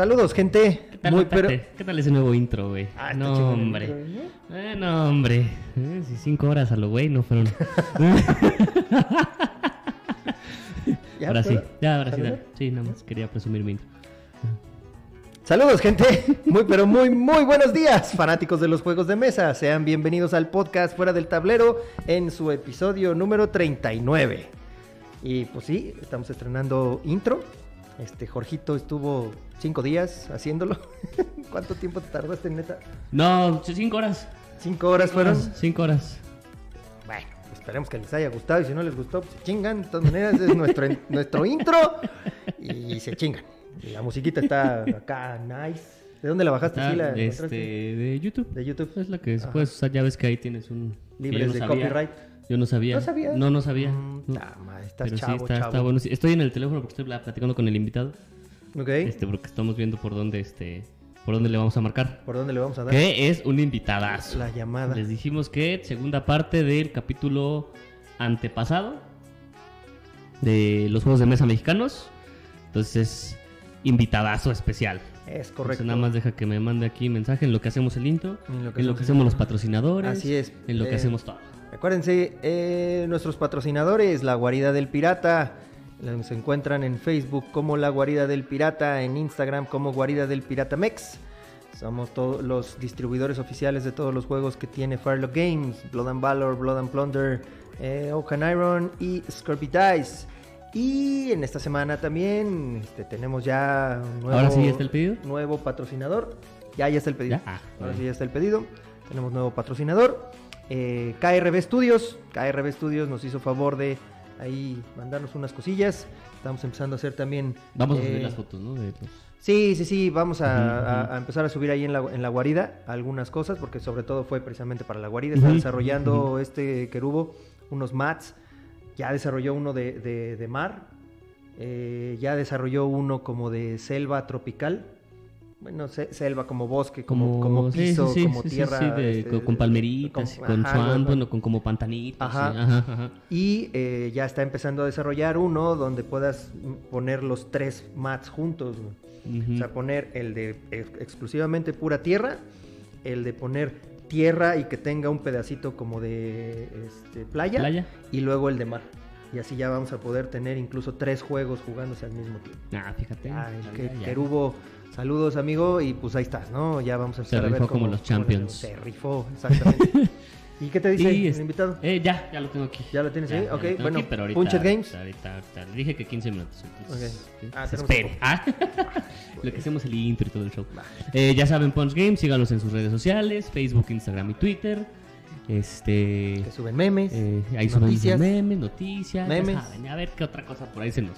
Saludos, gente. ¿Qué tal, Muy pero. ¿Qué tal ese nuevo intro, güey? Ah, no, hombre. intro, ¿no? Eh, no, hombre. Eh, si cinco horas a lo güey no fueron. ¿Ya, ahora sí, ya, ahora sí. Sí, nada más quería presumir mi intro. Saludos, gente. Muy, pero muy, muy buenos días, fanáticos de los juegos de mesa. Sean bienvenidos al podcast Fuera del Tablero en su episodio número 39. Y pues sí, estamos estrenando intro. Este Jorgito estuvo cinco días haciéndolo. ¿Cuánto tiempo te tardaste, neta? No, cinco horas. Cinco horas fueron. Cinco horas. Bueno, esperemos que les haya gustado y si no les gustó, pues se chingan. De todas maneras, es nuestro, nuestro intro y se chingan. Y la musiquita está acá, nice. ¿De dónde la bajaste? Ah, ¿Sí la este, encontraste? de YouTube. De YouTube. Es la que puedes usar. Ya ves que ahí tienes un. Libres no de sabía. copyright. Yo no sabía. ¿No sabías? No, no sabía. Mm, nah, ma, estás Pero chavo, sí, está, chavo. está bueno. Estoy en el teléfono porque estoy pla- platicando con el invitado. Ok. Este, porque estamos viendo por dónde, este, por dónde le vamos a marcar. ¿Por dónde le vamos a dar? Que es un invitadazo. La llamada. Les dijimos que segunda parte del capítulo antepasado de los juegos de mesa mexicanos. Entonces, invitadazo especial. Es Entonces, correcto. nada más deja que me mande aquí mensaje en lo que hacemos el intro, En lo que en lo hacemos que el hacemos los patrocinadores, Así es. en lo que Eh, hacemos todo. Acuérdense, eh, nuestros patrocinadores, La Guarida del Pirata, se encuentran en Facebook como La Guarida del Pirata, en Instagram como Guarida del Pirata Mex. Somos todos los distribuidores oficiales de todos los juegos que tiene Firelock Games, Blood and Valor, Blood and Plunder, eh, Oak and Iron y Scorpy Dice. Y en esta semana también este, tenemos ya un nuevo, Ahora sí ya está el pedido. nuevo patrocinador. Ya, ya está el pedido. ¿Ya? Ah, Ahora sí ya está el pedido. Tenemos nuevo patrocinador. Eh, KRB Studios. KRB Studios nos hizo favor de ahí mandarnos unas cosillas. Estamos empezando a hacer también. Vamos a eh, subir las fotos, ¿no? De los- Sí, sí, sí. Vamos a, empezar a subir ahí en la, en la guarida algunas cosas, porque sobre todo fue precisamente para la guarida. Está desarrollando este querubo unos mats. Ya desarrolló uno de, de- de mar. Eh, ya desarrolló uno como de selva tropical. Bueno, se- selva como bosque, como, como sí, piso, sí, como sí, tierra. sí, de- este, con, palmeritas, con- con ajá, swamp, algo- bueno, con como. Ajá. ajá, ajá. Y eh, ya está empezando a desarrollar uno donde puedas poner los tres mats juntos. O sea, poner el de ex- exclusivamente pura tierra, el de poner tierra y que tenga un pedacito como de este, playa, Playa. y luego el de mar. Y así ya vamos a poder tener incluso tres juegos jugándose al mismo tiempo. Ah, fíjate. Ah, ya, que- ya. Saludos amigo, y pues ahí estás, ¿no? Ya vamos a Se empezar a ver rifó como cómo- los cómo champions. Se rifó, exactamente. ¿Y qué te dice Y el invitado? Eh, ya, ya lo tengo aquí. ¿Ya lo tienes Ya, ahí? ya Ok, tengo bueno, aquí, pero ahorita, Punched Games. Ahorita, ahorita, le dije que 15 minutos. Entonces, Ah, se espere. Ah, lo que hacemos el intro y todo el show. Eh, ya saben, Punch Games, síganos en sus redes sociales: Facebook, Instagram y Twitter. Este. Que suben memes, eh, ahí suben noticias. memes, noticias. ya Memes. saben, a ver qué otra cosa por ahí se nos,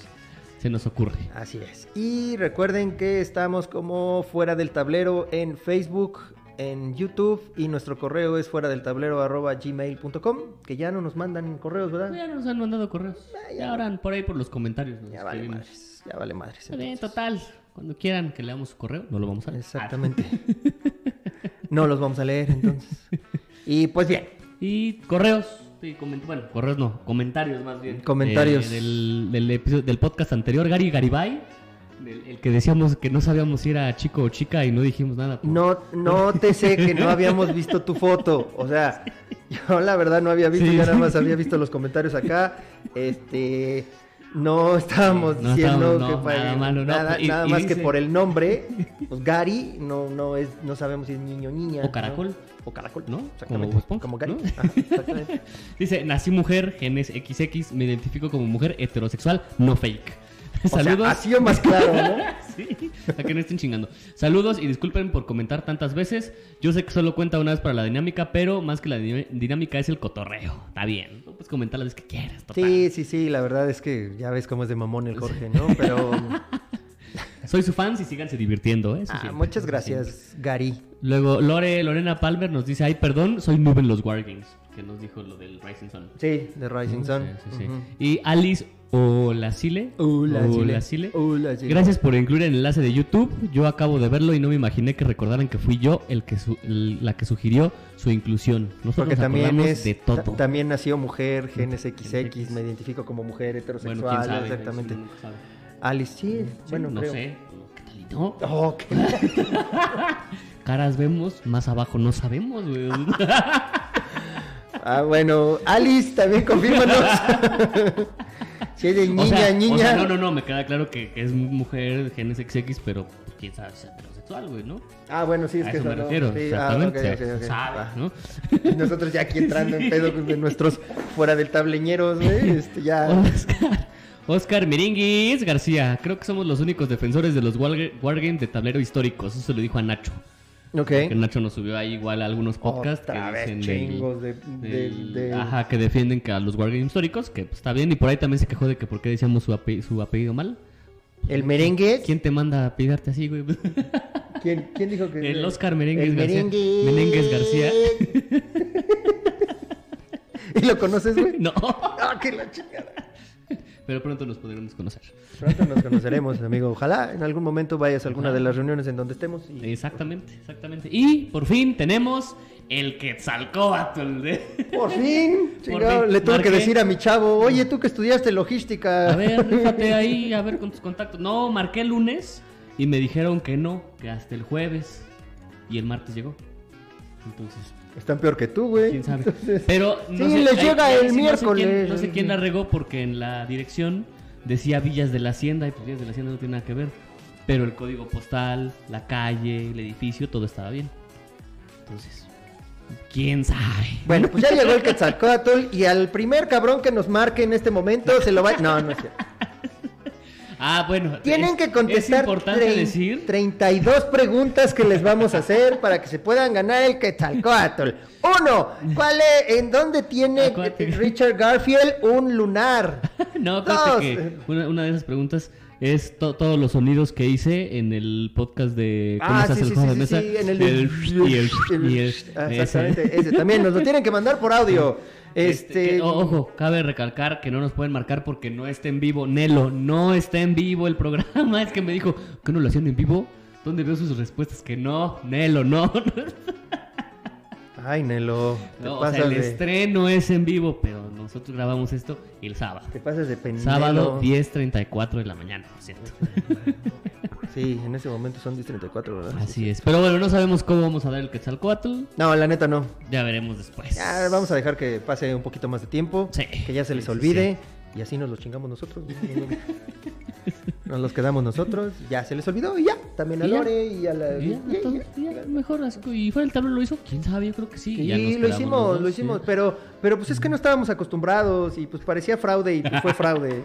se nos ocurre. Así es. Y recuerden que estamos como fuera del tablero en Facebook, en YouTube y nuestro correo es fuera del tablero arroba gmail.com, que ya no nos mandan correos, ¿verdad? Ya nos han mandado correos. Ah, ya. Ya ahora por ahí por los comentarios. nos Ya vale madres, ya vale madres. Total. Cuando quieran que leamos su correo, no lo vamos a leer. Exactamente. No los vamos a leer entonces. Y pues bien, Y correos. Sí, coment- bueno, correos no, comentarios más bien. Comentarios. Eh, del, del episodio, del podcast anterior, Gary Garibay. el que decíamos que no sabíamos si era chico o chica y no dijimos nada. por- no, no te sé que no habíamos visto tu foto. O sea, yo la verdad no había visto, Sí. ya nada más había visto los comentarios acá. Este. No estábamos No diciendo no, que pa- nada malo, nada, y- nada y más dice- que por el nombre, pues Gary no, no es, no sabemos si es niño o niña. O caracol. O caracol, ¿No? Exactamente. Como Como Gary. ¿no? Ajá, exactamente. Dice, nací mujer, genes XX, me identifico como mujer heterosexual, no fake. O sea, Saludos. así o más claro, ¿no? Sí, a que no estén chingando. Saludos y disculpen por comentar tantas veces. Yo sé que solo cuenta una vez para la dinámica, pero más que la di- dinámica es el cotorreo. Está bien. No puedes comentar las veces que quieras. Total. Sí, sí, sí, la verdad es que ya ves cómo es de mamón el Jorge, ¿no? Pero Soy su fan y síganse divirtiendo, ¿eh? Ah, muchas gracias, Gary. Luego, Lore, Lorena Palmer nos dice, ay, perdón, soy noob en los Wargames. Que nos dijo lo del Rising Sun. Sí, de Rising Sun. Sí, sí, sí. Ujú. Y Alice Olacile. Olacile. Gracias por incluir el enlace de YouTube. Yo acabo de verlo y no me imaginé que recordaran que fui yo el que su- el- la que sugirió su inclusión. Nosotros Porque también es, de todo. ta- también nació mujer, genes XX, XX. me identifico como mujer bueno, heterosexual, quién sabe. exactamente. Sabe. Alice, sí, Sí, bueno, no creo. sé, no ¿Qué tal y no? Oh, qué- Caras vemos, más abajo no sabemos, güey. Ah, bueno, Alice, también confírmanos. si es de niña, o sea, niña. o sea, no, no, no, me queda claro que, que es mujer, genes XX, pero pues, quién sabe si es heterosexual, güey, ¿no? Ah, bueno, sí, es A que eso me no, refiero, sí, ah, exactamente. ok, o ok, sea, ok, sabe. ¿no? Y Nosotros ya aquí entrando en pedo de nuestros fuera del tableñeros, güey. Este, ya. Oscar, Miringuis García, creo que somos los únicos defensores de los warga- wargames de tablero históricos. Eso se lo dijo a Nacho. Ok. Que Nacho nos subió ahí igual a algunos podcasts Otra que vez dicen chingos de- Ajá, que defienden que a los wargames históricos, que pues, está bien. Y por ahí también se quejó de que por qué decíamos su, ape- su apellido mal. El merengue. ¿Quién te manda a pidarte así, güey? ¿Quién, quién dijo que.? El Oscar Merengues El García. merengue. García. ¿Y lo conoces, güey? no, Ah, que la chingada. Pero pronto nos podremos conocer. Pronto nos conoceremos, amigo. Ojalá en algún momento vayas a alguna de las reuniones en donde estemos. y- Exactamente, exactamente. Y por fin tenemos el Quetzalcóatl. de- Por fin, chingado, fin, le tuve que decir a mi chavo, oye, tú que estudiaste logística. A ver, rífate ahí, a ver con tus contactos. No, marqué el lunes y me dijeron que no, que hasta el jueves. Y el martes llegó. Entonces, Están peor que tú, güey. quién sabe. Entonces, Pero no Sí, sé, les llega el sí no sé miércoles. quién- No sé quién la regó porque en la dirección decía Villas de la Hacienda y pues Villas de la Hacienda no tiene nada que ver. Pero el código postal, la calle, el edificio, todo estaba bien. Entonces, quién sabe. Bueno, pues ya llegó el Quetzalcóatl y al primer cabrón que nos marque en este momento se lo va... No, no es cierto. Ah, bueno. Tienen es- que contestar Es importante decir 32 preguntas que les vamos a hacer para que se puedan ganar el Quetzalcóatl. Uno, ¿cuál es, en dónde tiene. Richard Garfield un lunar? No, Dos. que una, una de esas preguntas es to- todos los sonidos que hice en el podcast de ¿Cómo Ah, se hace sí, el sí, juego sí, de mesa? sí, en el... y el, y el- Ah, ese. Exactamente, ese también nos lo tienen que mandar por audio. Este, Este... que- ojo, cabe recalcar que no nos pueden marcar porque no está en vivo. Nelo, no está en vivo el programa. Es que me dijo que no lo hacían en vivo. ¿Dónde veo sus respuestas? Que no, Nelo, no. Ay, Nelo, te No, o sea, el de... estreno es en vivo, pero nosotros grabamos esto el sábado. Te pasas de pendejo. Sábado 10.34 de la mañana, por cierto. Sí, en ese momento son 10.34, ¿verdad? Así es. Pero bueno, no sabemos cómo vamos a dar el Quetzalcoatl. No, la neta no. Ya veremos después. Ya vamos a dejar que pase un poquito más de tiempo. Sí. Que ya se Sí, les sí, olvide. Y así nos los chingamos nosotros. Nos los quedamos nosotros. Ya se les olvidó y ya. También a. Lore y a la. Y ya, todo- y- ya, mejor. ¿Y fuera el tablero lo hizo? ¿Quién sabe? Yo creo que sí. Sí, Y ya nos lo hicimos, dos, lo sí. hicimos, pero, pero pues es que no estábamos acostumbrados y pues parecía fraude y pues fue fraude.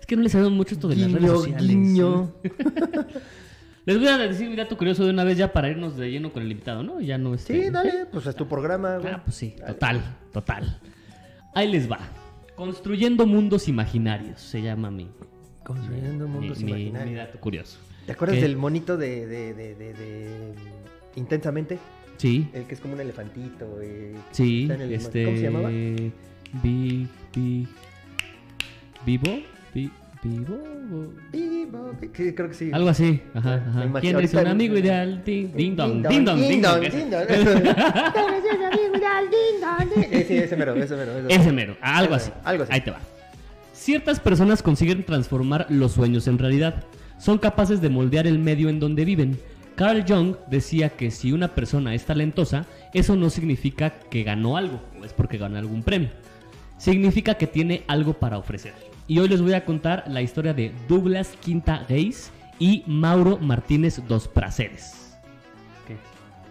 Es que no le sabemos mucho esto de las redes guiño, sociales. guiño. Les voy a decir un dato curioso de una vez ya para irnos de lleno con el invitado, ¿no? Ya no este... Sí, dale, pues es tu programa, güey. Ah, pues sí, total, total. Ahí les va. Construyendo mundos imaginarios, se llama mi, Construyendo mi- mundos mi- imaginarios. mi dato curioso. ¿Te acuerdas del monito de, de, de, de- de- Intensamente? Sí, El que es como un elefantito, güey. sí, el- este... ¿Cómo se llamaba? Big, big... ¿Vivo? Bi- ¿Vivo? Vivo, sí, creo que sí. Algo así, ajá, ¿Quién es un amigo ideal? Ding, ding dong, Ding dong, ding dong. ding dong. Sí, ese mero, ese mero. ese mero. Ese mero, algo así. algo así. Ahí te va. Ciertas personas consiguen transformar los sueños en realidad. Son capaces de moldear el medio en donde viven. Carl Jung decía que si una persona es talentosa, eso no significa que ganó algo, o es porque ganó algún premio. Significa que tiene algo para ofrecer. Y hoy les voy a contar la historia de Douglas Quinta Reis y Mauro Martínez Dos Praceres.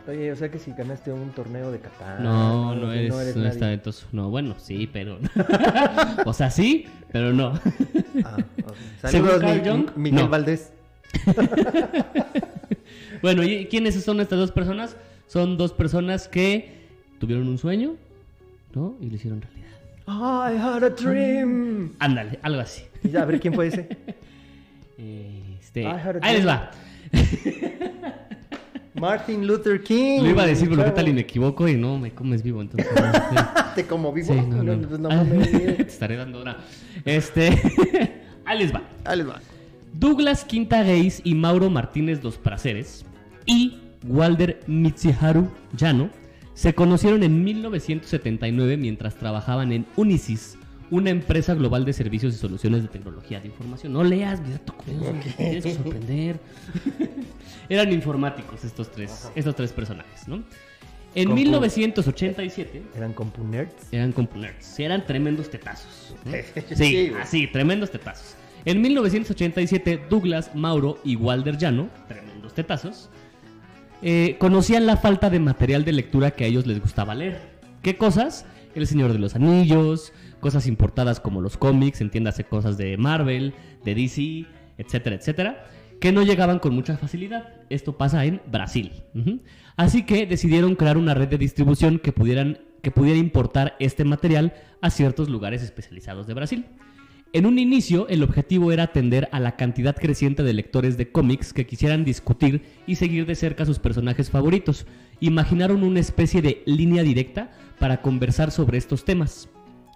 Oye, o sea que si ganaste un torneo de Qatar. No, no que eres, no eres talentoso. No, bueno, sí, pero. o sea, sí, pero no. Ah, ok. Según Saludos, Carl Mi- Miguel no. Valdés. bueno, ¿y quiénes son estas dos personas? Son dos personas que tuvieron un sueño, ¿no? Y lo hicieron realidad. I had a dream. Ándale, algo así. Y ya, a ver quién fue ese. Este, ahí les va. Martin Luther King. Lo iba a decir, pero qué tal y me equivoco y no me comes vivo, entonces. no, Te como vivo. sí, no, no, no. pues no. Te estaré dando una. Este, ahí les va. Ahí les va. Douglas Quinta Reis y Mauro Martínez Dos Praceres y Walder Mitsuharu Yano se conocieron en 1979 mientras trabajaban en Unisys, una empresa global de servicios y soluciones de tecnología de información. No leas, mira, tienes que sorprender. Eran informáticos estos tres, estos tres personajes, ¿no? En Compu- 1987 Eran compunerds. eran compunerds, eran tremendos tetazos. Sí, así, tremendos tetazos. En 1987, Douglas, Mauro y Walder Llano, tremendos tetazos, eh, conocían la falta de material de lectura que a ellos les gustaba leer. ¿Qué cosas? El Señor de los Anillos, cosas importadas como los cómics, entiéndase cosas de Marvel, de DC, etcétera, etcétera, que no llegaban con mucha facilidad. Esto pasa en Brasil. Así que decidieron crear una red de distribución que, pudieran, que pudiera importar este material a ciertos lugares especializados de Brasil. En un inicio, el objetivo era atender a la cantidad creciente de lectores de cómics que quisieran discutir y seguir de cerca sus personajes favoritos. Imaginaron una especie de línea directa para conversar sobre estos temas.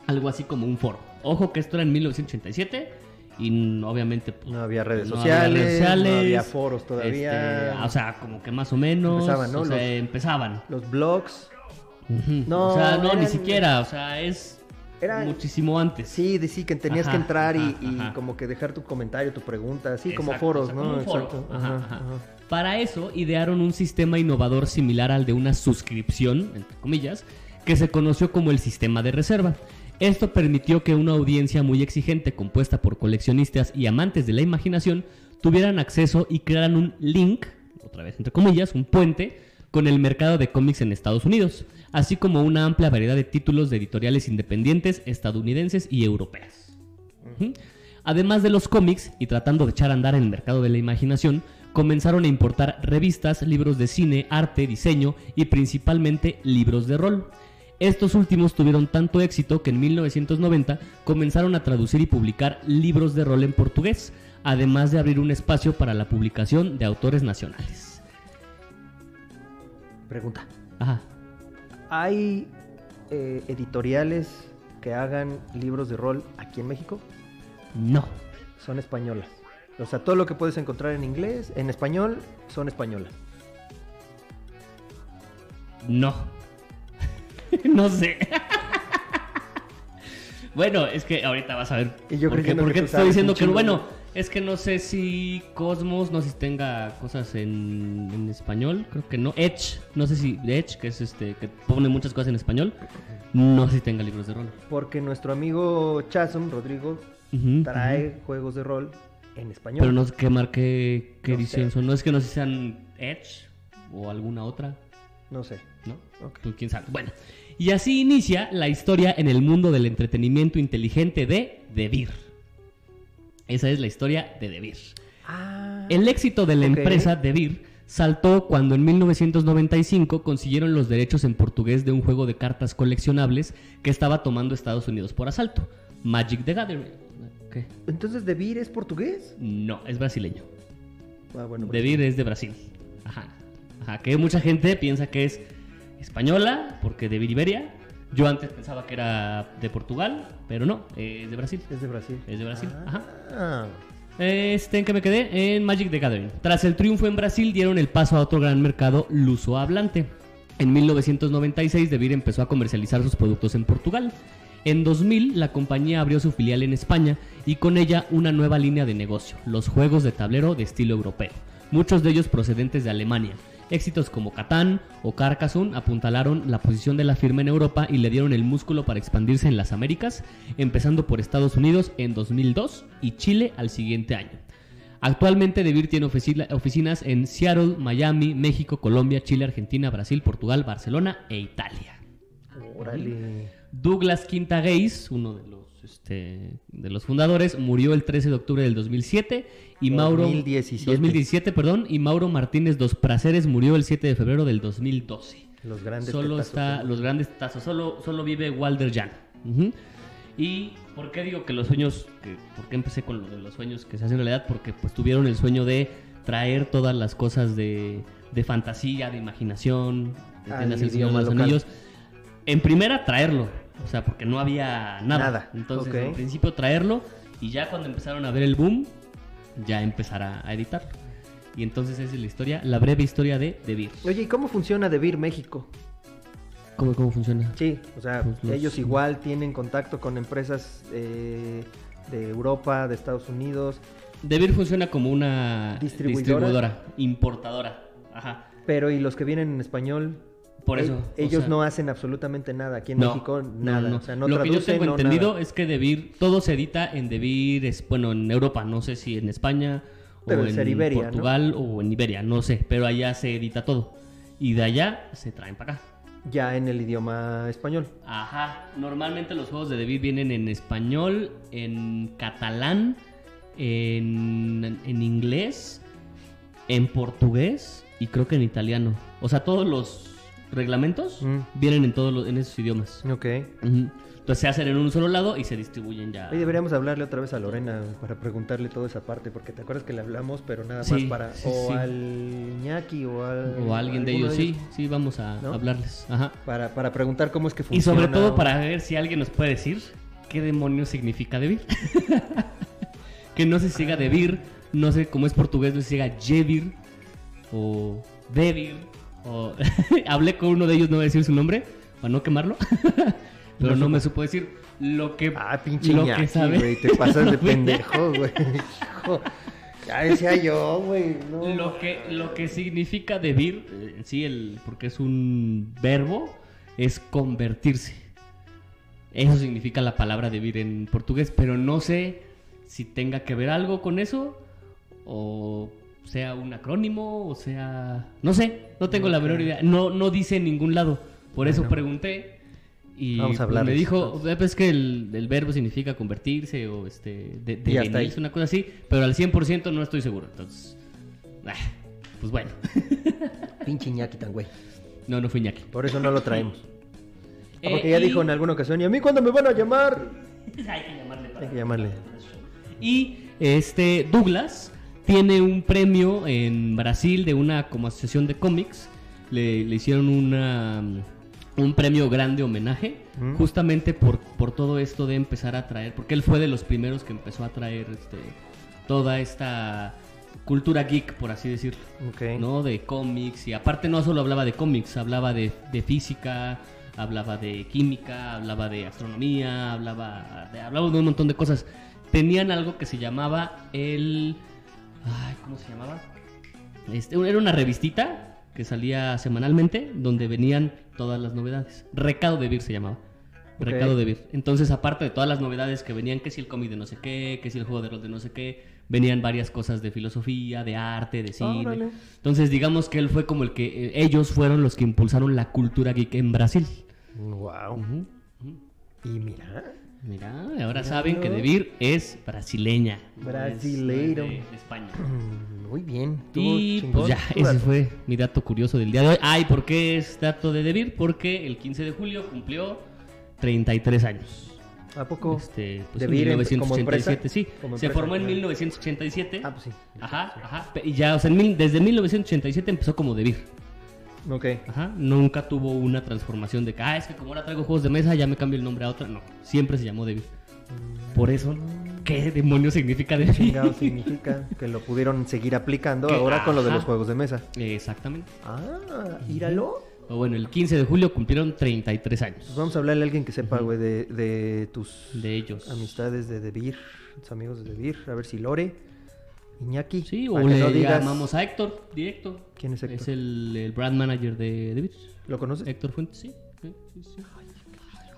Algo así como un foro. Ojo que esto era en 1987 y obviamente pues, No había redes no sociales, había redes sociales, no había foros todavía. este, o sea, como que más o menos. Empezaban, ¿no? O sea, Los- empezaban. Los blogs. Ujú. No, o sea, no, ni siquiera. O sea, es Muchísimo antes. Sí, de sí, que tenías Ajá, que entrar y, ajá, y ajá. como que dejar tu comentario, tu pregunta, así como foros, o sea, ¿no? como un foro. Exacto. Ajá, Ajá, ajá. ajá. Para eso idearon un sistema innovador similar al de una suscripción, entre comillas, que se conoció como el sistema de reserva. Esto permitió que una audiencia muy exigente compuesta por coleccionistas y amantes de la imaginación tuvieran acceso y crearan un link, otra vez entre comillas, un puente con el mercado de cómics en Estados Unidos, así como una amplia variedad de títulos de editoriales independientes estadounidenses y europeas. Además de los cómics, y tratando de echar a andar en el mercado de la imaginación, comenzaron a importar revistas, libros de cine, arte, diseño y principalmente libros de rol. Estos últimos tuvieron tanto éxito que en 1990 comenzaron a traducir y publicar libros de rol en portugués, además de abrir un espacio para la publicación de autores nacionales. Pregunta. Ajá. ¿Hay eh, editoriales que hagan libros de rol aquí en México? No. Son españolas. O sea, todo lo que puedes encontrar en inglés, en español, son españolas. No. no sé. bueno, es que ahorita vas a ver. Y yo por qué, que tú te estoy diciendo que bueno. Es que no sé si Cosmos, no sé si tenga cosas en, en español, creo que no. Edge, no sé si Edge, que es este, que pone muchas cosas en español, no sé si tenga libros de rol. Porque nuestro amigo Chasm, Rodrigo, trae juegos de rol en español. Pero no sé qué marca, qué No edición son. No es que no sé si sean Edge o alguna otra. No sé. ¿no? Ok. Tú quién sabe. Bueno, y así inicia la historia en el mundo del entretenimiento inteligente de DeVir. Esa es la historia de DeVir. Ah, El éxito de la empresa DeVir saltó cuando en 1995 consiguieron los derechos en portugués de un juego de cartas coleccionables que estaba tomando Estados Unidos por asalto. Magic the Gathering. ¿Qué? entonces Devir es portugués. No, es brasileño. Ah, bueno, DeVir es de Brasil. Ajá. Ajá, que mucha gente piensa que es española, porque de Iberia. Yo antes pensaba que era de Portugal, pero no, es de Brasil. es de Brasil. Es de Brasil, ajá. Ah, Este, ¿en qué me quedé? En Magic the Gathering. Tras el triunfo en Brasil, dieron el paso a otro gran mercado luso-hablante. En 1996, DeVir empezó a comercializar sus productos en Portugal. En 2000, la compañía abrió su filial en España y con ella una nueva línea de negocio, los juegos de tablero de estilo europeo, muchos de ellos procedentes de Alemania. Éxitos como Catán o Carcassonne apuntalaron la posición de la firma en Europa y le dieron el músculo para expandirse en las Américas, empezando por Estados Unidos en 2002 y Chile al siguiente año. Actualmente DeVir tiene oficina- oficinas en Seattle, Miami, México, Colombia, Chile, Argentina, Brasil, Portugal, Barcelona e Italia. órale. Douglas Quinta Gays, uno de los, este, de los fundadores, murió el 13 de octubre del 2007 y Mauro 2017. 2017, perdón, y Mauro Martínez Dos Praceres murió el 7 de febrero del 2012. Los grandes Solo tetazos, está los grandes tazos, solo solo vive Walder Jan. Y ¿por qué digo que los sueños que por qué empecé con lo de los sueños que se hacen realidad? Porque pues tuvieron el sueño de traer todas las cosas de, de fantasía, de imaginación, de Al El Señor de los. Anillos. En primera traerlo, o sea, porque no había nada. Nada, Entonces, ok. en principio traerlo y ya cuando empezaron a ver el boom, ya empezar a, a editarlo. Y entonces esa es la historia, la breve historia de DeVir. Oye, ¿y cómo funciona Devir México? ¿Cómo, cómo funciona? Sí, o sea, Pues los- ellos igual tienen contacto con empresas eh, de Europa, de Estados Unidos, Debir funciona como una Distribuidora. distribuidora, importadora. Ajá. pero y los que vienen en español, Por eh, eso. ellos sea, no hacen absolutamente nada. Aquí en no, México, nada. no. O sea, no Lo que yo tengo entendido nada. es que Debir, todo se edita en Debir, es, bueno, en Europa, no sé si en España Pero o en. Portugal o en Iberia, no sé, pero allá se edita todo. Y de allá se traen para acá. Ya en el idioma español. Ajá, normalmente los juegos de Debir vienen en español, en catalán, en, en inglés, en portugués y creo que en italiano. O sea, todos los reglamentos Mm. vienen en todos los, en esos idiomas. Ok. Entonces se hacen en un solo lado y se distribuyen ya. Hoy deberíamos hablarle otra vez a Lorena para preguntarle toda esa parte, porque te acuerdas que le hablamos, pero nada más Sí, para sí, o sí. al Iñaki o al O alguien de ellos, sí, sí, vamos a ¿No? hablarles. Ajá. para, para preguntar cómo es que Y funciona. sobre todo para ver si alguien nos puede decir qué demonios significa debir. que no se siga debir, no sé cómo es portugués, no se siga jebir o debir. O... Hablé con uno de ellos, no voy a decir su nombre, para no quemarlo. Pero No me supo decir lo que, Ah, pinche lo Iñaki, que sabe. te pasas de pendejo, güey. Ya decía yo, güey. No. Lo que, lo que significa debir, eh, sí, el, porque es un verbo, es convertirse. Eso significa la palabra debir en portugués, pero no sé si tenga que ver algo con eso, o sea un acrónimo, o sea... No sé, no tengo la menor idea. No, no dice en ningún lado. Por eso Bueno. pregunté. Y Vamos a pues, me hablarles, dijo, entonces. "Eh, es que el, el verbo significa convertirse o este de, devenirse, una cosa así, pero al 100% no estoy seguro. Entonces, ah, pues bueno. Pinche Iñaki tan güey. No, no fue Iñaki. Por eso no lo traemos. Ah, Eh, porque ya y- dijo en alguna ocasión, ¿y a mí cuándo me van a llamar? Hay que llamarle para- Hay que llamarle. Y este Douglas tiene un premio en Brasil de una como asociación de cómics. Le, le hicieron una, un premio grande homenaje Mm. justamente por, por todo esto de empezar a traer, porque él fue de los primeros que empezó a traer este, toda esta cultura geek, por así decirlo. Ok. ¿no? De cómics y aparte no solo hablaba de cómics, hablaba de, de física, hablaba de química, hablaba de astronomía, hablaba de, hablaba de un montón de cosas. Tenían algo que se llamaba el... Ay, ¿Cómo se llamaba? Este, era una revistita que salía semanalmente donde venían todas las novedades. Recado de Vir se llamaba. Recado de Vir. Entonces, aparte de todas las novedades que venían, que si el cómic de no sé qué, que si el juego de rol de no sé qué, venían varias cosas de filosofía, de arte, de cine. Órale. Entonces, digamos que él fue como el que eh, ellos fueron los que impulsaron la cultura geek en Brasil. Wow. Y mira. Mira, ahora Mira, saben que. Debir es brasileña. Brasileiro. es de, de España. Muy bien. Y pues ya, ese dato. fue mi dato curioso del día de hoy. Ay, ¿por qué es dato de Debir? Porque el 15 de julio cumplió 33 años. ¿A poco? Este, pues ¿De Vir en en- como 1987, empresa? sí. Se formó en claro. 1987. Ah, pues sí. Ajá, ajá. Y ya, o sea, en mil- desde 1987 empezó como Debir. Ok. Ajá. Nunca tuvo una transformación de que, ah, es que como ahora traigo juegos de mesa, ya me cambio el nombre a otra. No, siempre se llamó Debir. Por eso, ¿qué demonios significa Debir? Chingado significa que lo pudieron seguir aplicando ahora con lo de ajá. los juegos de mesa. Exactamente. Ah, íralo. O bueno, el 15 de julio cumplieron 33 años Pues vamos a hablarle a alguien que sepa, güey, de, de tus de ellos. amistades de Debir, tus amigos de Debir. A ver si Lore, Iñaki. Sí, o le no digas- llamamos a Héctor, directo. ¿Quién es Héctor? Es el, el brand manager de Debir. ¿Lo conoces? Héctor Fuentes, sí. sí, sí, sí.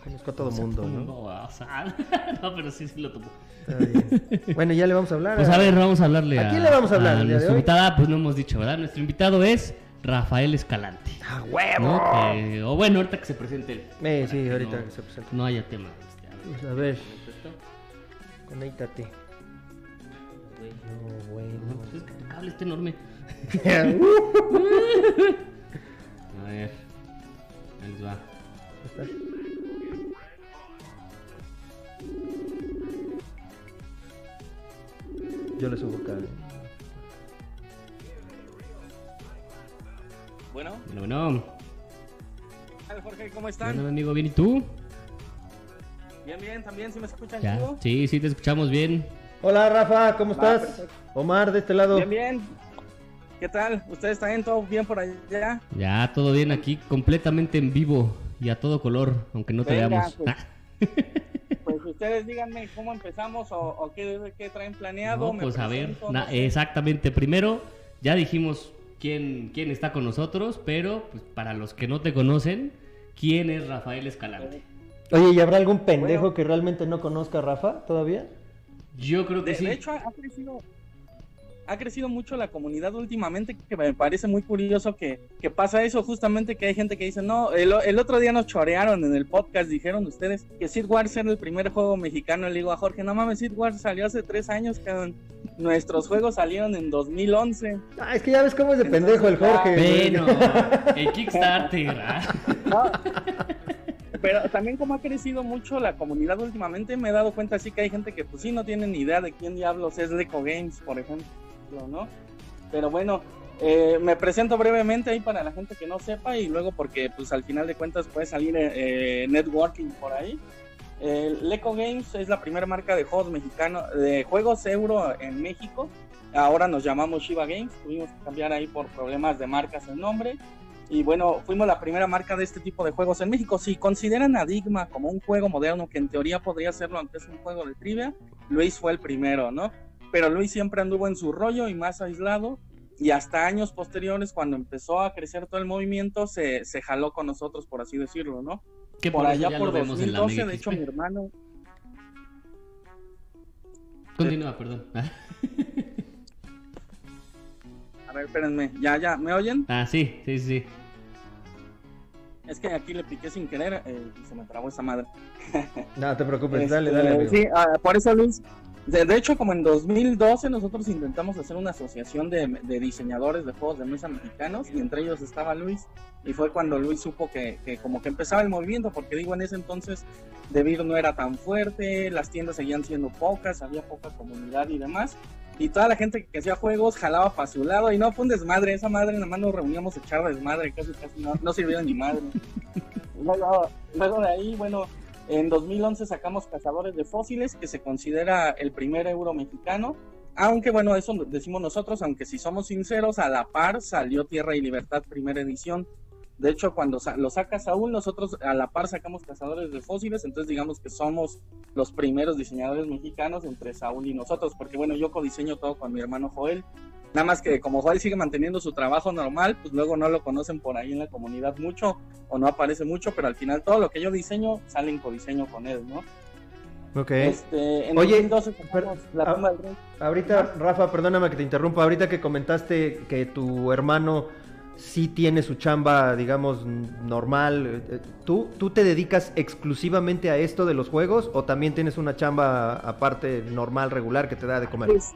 Conozco a todo mundo, ¿no? No, o sea, no, pero sí, sí lo topo. Está bien. Bueno, ya le vamos a hablar. Pues a ver, vamos a hablarle ¿A a... quién le vamos a hablar el día de nuestra hoy? invitada, pues no hemos dicho, ¿verdad? Nuestro invitado es Rafael Escalante. ¡A huevo! ¿no? Que- o bueno, ahorita que se presente él. Eh, sí, que ahorita no, que se presente. No haya tema. este, a ver. Pues a ver, conéctate. No, No, bueno. pues es que tu cable está enorme. A ver. Ahí les va. Yo le subo acá. Bueno, Bueno, bueno. hola, Jorge, ¿cómo Bueno, están? amigo, bien, ¿y tú? Bien, bien, también, ¿sí me escuchan Ya. Sí, sí, te escuchamos bien. Hola Rafa, ¿cómo estás? perfecto. Omar, de este lado. Bien, bien. ¿Qué tal? ¿Ustedes están todo bien por allá? Ya, todo bien aquí, completamente en vivo. y a todo color, aunque no te Venga, veamos. pues. Ah, Pues ustedes díganme cómo empezamos o, o qué, qué traen planeado. no, pues a ver, na- exactamente. Primero, ya dijimos quién, quién está con nosotros, pero pues, para los que no te conocen, ¿quién es Rafael Escalante? Oye, ¿y habrá algún pendejo Bueno. que realmente no conozca a Rafa todavía? Yo creo que De, sí. de hecho, ha ha crecido, ha crecido mucho la comunidad últimamente, que me parece muy curioso que, que pasa eso, justamente que hay gente que dice, no, el, el otro día nos chorearon en el podcast, dijeron ustedes que Seed Wars era el primer juego mexicano, le digo a Jorge, no mames, Seed Wars salió hace tres años, cabrón. Nuestros juegos salieron en 2011. Ah, es que ya ves cómo es de pendejo el Jorge. güey. Bueno, el Kickstarter. ah. No. Pero también como ha crecido mucho la comunidad últimamente, me he dado cuenta así que hay gente que pues sí no tiene ni idea de quién diablos es Leco Games, por ejemplo, ¿no? Pero bueno, eh, me presento brevemente ahí para la gente que no sepa y luego porque pues al final de cuentas puede salir eh, networking por ahí. Eh, Leco Games es la primera marca de juegos mexicanos, de juegos euro en México. Ahora nos llamamos Shiba Games, tuvimos que cambiar ahí por problemas de marcas el nombre. Y bueno, fuimos la primera marca de este tipo de juegos en México. Si consideran a Digma como un juego moderno, que en teoría podría serlo aunque es un juego de trivia, Luis fue el primero, ¿no? Pero Luis siempre anduvo en su rollo y más aislado. Y hasta años posteriores, cuando empezó a crecer todo el movimiento, se, se jaló con nosotros, por así decirlo, ¿no? Que por eso allá por lo vemos en la 2012, Mega de hecho, mi hermano, Continúa, perdón. Ver, espérenme, ya, ya, ¿me oyen? Ah, sí, sí, sí. Es que aquí le piqué sin querer eh, y se me trabó esa madre. No te preocupes, dale, Este, dale, amigo. Sí, ah, por eso Luis. De, de hecho, como en 2012 nosotros intentamos hacer una asociación de, de diseñadores de juegos de mesa mexicanos y entre ellos estaba Luis y fue cuando Luis supo que, que como que empezaba el movimiento porque digo en ese entonces Debir no era tan fuerte, las tiendas seguían siendo pocas, había poca comunidad y demás y toda la gente que hacía juegos jalaba para su lado y no fue un desmadre, esa madre nada más nos reuníamos a echar desmadre, casi casi no, no sirvió de ni madre. Luego, luego de ahí, bueno, en 2011 sacamos Cazadores de Fósiles, que se considera el primer euro mexicano. Aunque bueno, eso decimos nosotros, aunque si somos sinceros, a la par salió Tierra y Libertad primera edición. De hecho, cuando lo saca Saúl, nosotros a la par sacamos Cazadores de Fósiles, entonces digamos que somos los primeros diseñadores mexicanos entre Saúl y nosotros, porque bueno, yo codiseño todo con mi hermano Joel. Nada más que como Joel sigue manteniendo su trabajo normal, pues luego no lo conocen por ahí en la comunidad mucho o no aparece mucho, pero al final todo lo que yo diseño sale en codiseño con él, ¿no? Ok. Este, en Oye, 2012 sacamos pero- la tumba del rey. Ahorita, Rafa, perdóname que te interrumpa. Ahorita que comentaste que tu hermano sí tiene su chamba, digamos, normal, eh, ¿tú, ¿tú te dedicas exclusivamente a esto de los juegos o también tienes una chamba aparte normal, regular, que te da de comer? Pues,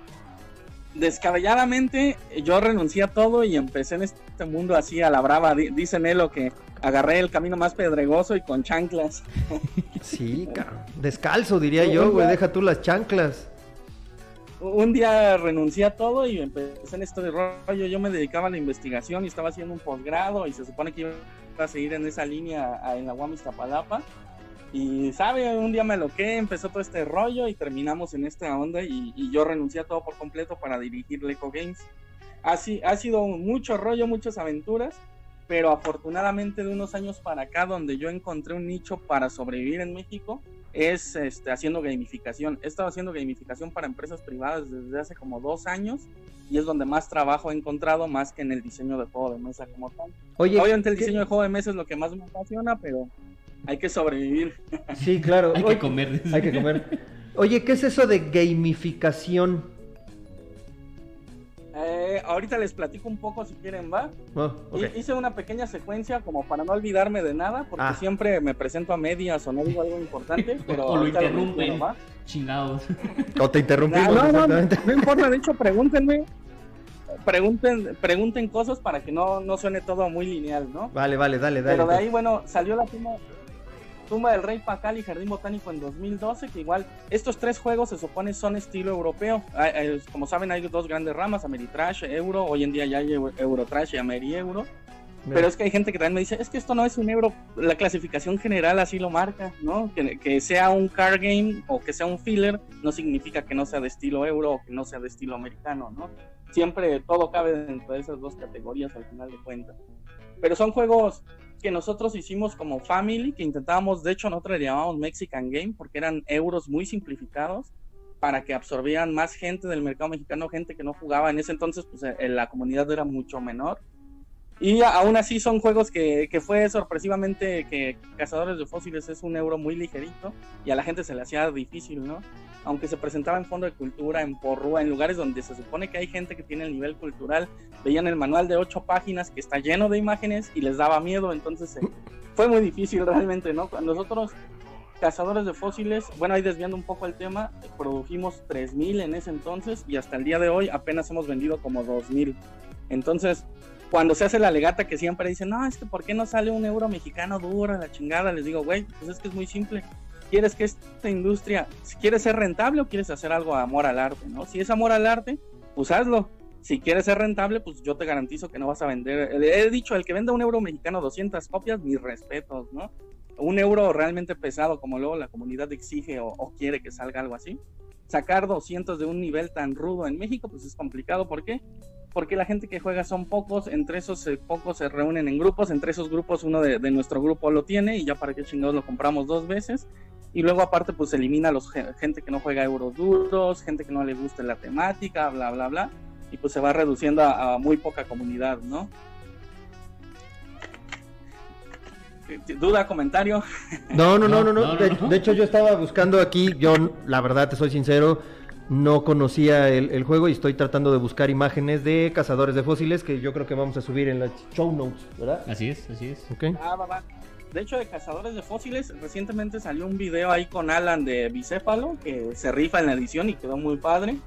descabelladamente yo renuncié a todo y empecé en este mundo así a la brava. Di- Dicen él lo que agarré el camino más pedregoso y con chanclas. Sí, cabrón. Descalzo, diría yo, güey. Deja tú las chanclas. Un día renuncié a todo y empecé en esto de rollo. Yo me dedicaba a la investigación y estaba haciendo un posgrado y se supone que iba a seguir en esa línea en la UAM Iztapalapa. Y, ¿sabe? Un día me loqué, empezó todo este rollo y terminamos en esta onda y, yo renuncié a todo por completo para dirigir Leco Games. Ha, si- ha sido mucho rollo, muchas aventuras, pero afortunadamente de unos años para acá donde yo encontré un nicho para sobrevivir en México es este, haciendo gamificación. He estado haciendo gamificación para empresas privadas desde hace como dos años y es donde más trabajo he encontrado más que en el diseño de juego de mesa como tal. Oye, Obviamente el ¿qué- diseño de juego de mesa es lo que más me apasiona, pero hay que sobrevivir. Sí, claro. Hay Oye, que comer. Hay que comer. Oye, ¿qué es eso de gamificación? Eh, ahorita les platico un poco si quieren, ¿va? Oh. Hi- Hice una pequeña secuencia como para no olvidarme de nada, porque Ah. siempre me presento a medias o no digo algo importante, pero o lo interrumpen. ¿va? Chingados. O te interrumpimos, No, no, no, no importa, de hecho, pregúntenme. Pregunten, pregunten cosas para que no, no suene todo muy lineal, ¿no? Vale, vale, dale, dale. Pero de ahí, bueno, salió la tumba, del Rey Pacal y Jardín Botánico en 2012, que igual estos tres juegos se supone son estilo europeo. Ah, eh, Como saben, hay dos grandes ramas, Ameritrash, Euro, hoy en día ya hay Eu- Eurotrash y Ameri-Euro. Pero es que hay gente que también me dice, es que esto no es un euro, la clasificación general así lo marca, ¿no? Que, que sea un card game o que sea un filler no significa que no sea de estilo euro o que no sea de estilo americano, ¿no? Siempre todo cabe dentro de esas dos categorías al final de cuentas. Pero son juegos, que nosotros hicimos como family, que intentábamos, de hecho nosotros le llamábamos Mexican Game, porque eran euros muy simplificados para que absorbieran más gente del mercado mexicano, gente que no jugaba. En ese entonces, pues eh, la comunidad era mucho menor. Y aún así son juegos que, que, fue sorpresivamente que Cazadores de Fósiles es un euro muy ligerito y a la gente se le hacía difícil, ¿no? Aunque se presentaba en Fondo de Cultura, en Porrúa, en lugares donde se supone que hay gente que tiene el nivel cultural, veían el manual de ocho páginas que está lleno de imágenes y les daba miedo, entonces eh, fue muy difícil realmente, ¿no? Nosotros, Cazadores de Fósiles, bueno, ahí desviando un poco el tema, produjimos 3.000 en ese entonces y hasta el día de hoy apenas hemos vendido como 2.000. Entonces, cuando se hace la legata que siempre dicen, no, es que ¿por qué no sale un euro mexicano duro la chingada? Les digo, güey, pues es que es muy simple. ¿Quieres que esta industria, si quieres ser rentable o quieres hacer algo amor al arte, no? Si es amor al arte, pues hazlo. Si quieres ser rentable, pues yo te garantizo que no vas a vender. He dicho, el que venda un euro mexicano 200 copias, mis respetos, ¿no? Un euro realmente pesado, como luego la comunidad exige o, o quiere que salga algo así. Sacar 200 de un nivel tan rudo en México, pues es complicado. ¿Por qué? porque la gente que juega son pocos, entre esos eh, pocos se reúnen en grupos, entre esos grupos uno de, de, nuestro grupo lo tiene y ya para qué chingados lo compramos dos veces. Y luego aparte pues elimina a los gente que no juega euros duros, gente que no le gusta la temática, bla, bla, bla. Y pues se va reduciendo a, a muy poca comunidad, ¿no? ¿Duda, comentario? No, no, no, no, no. De, de hecho yo estaba buscando aquí, yo la verdad te soy sincero, no conocía el, el, juego y estoy tratando de buscar imágenes de cazadores de fósiles que yo creo que vamos a subir en las show notes, ¿verdad? Así es, así es. Okay. Ah, va, va. De hecho, de cazadores de fósiles, recientemente salió un video ahí con Alan de Bicéfalo que se rifa en la edición y quedó muy padre.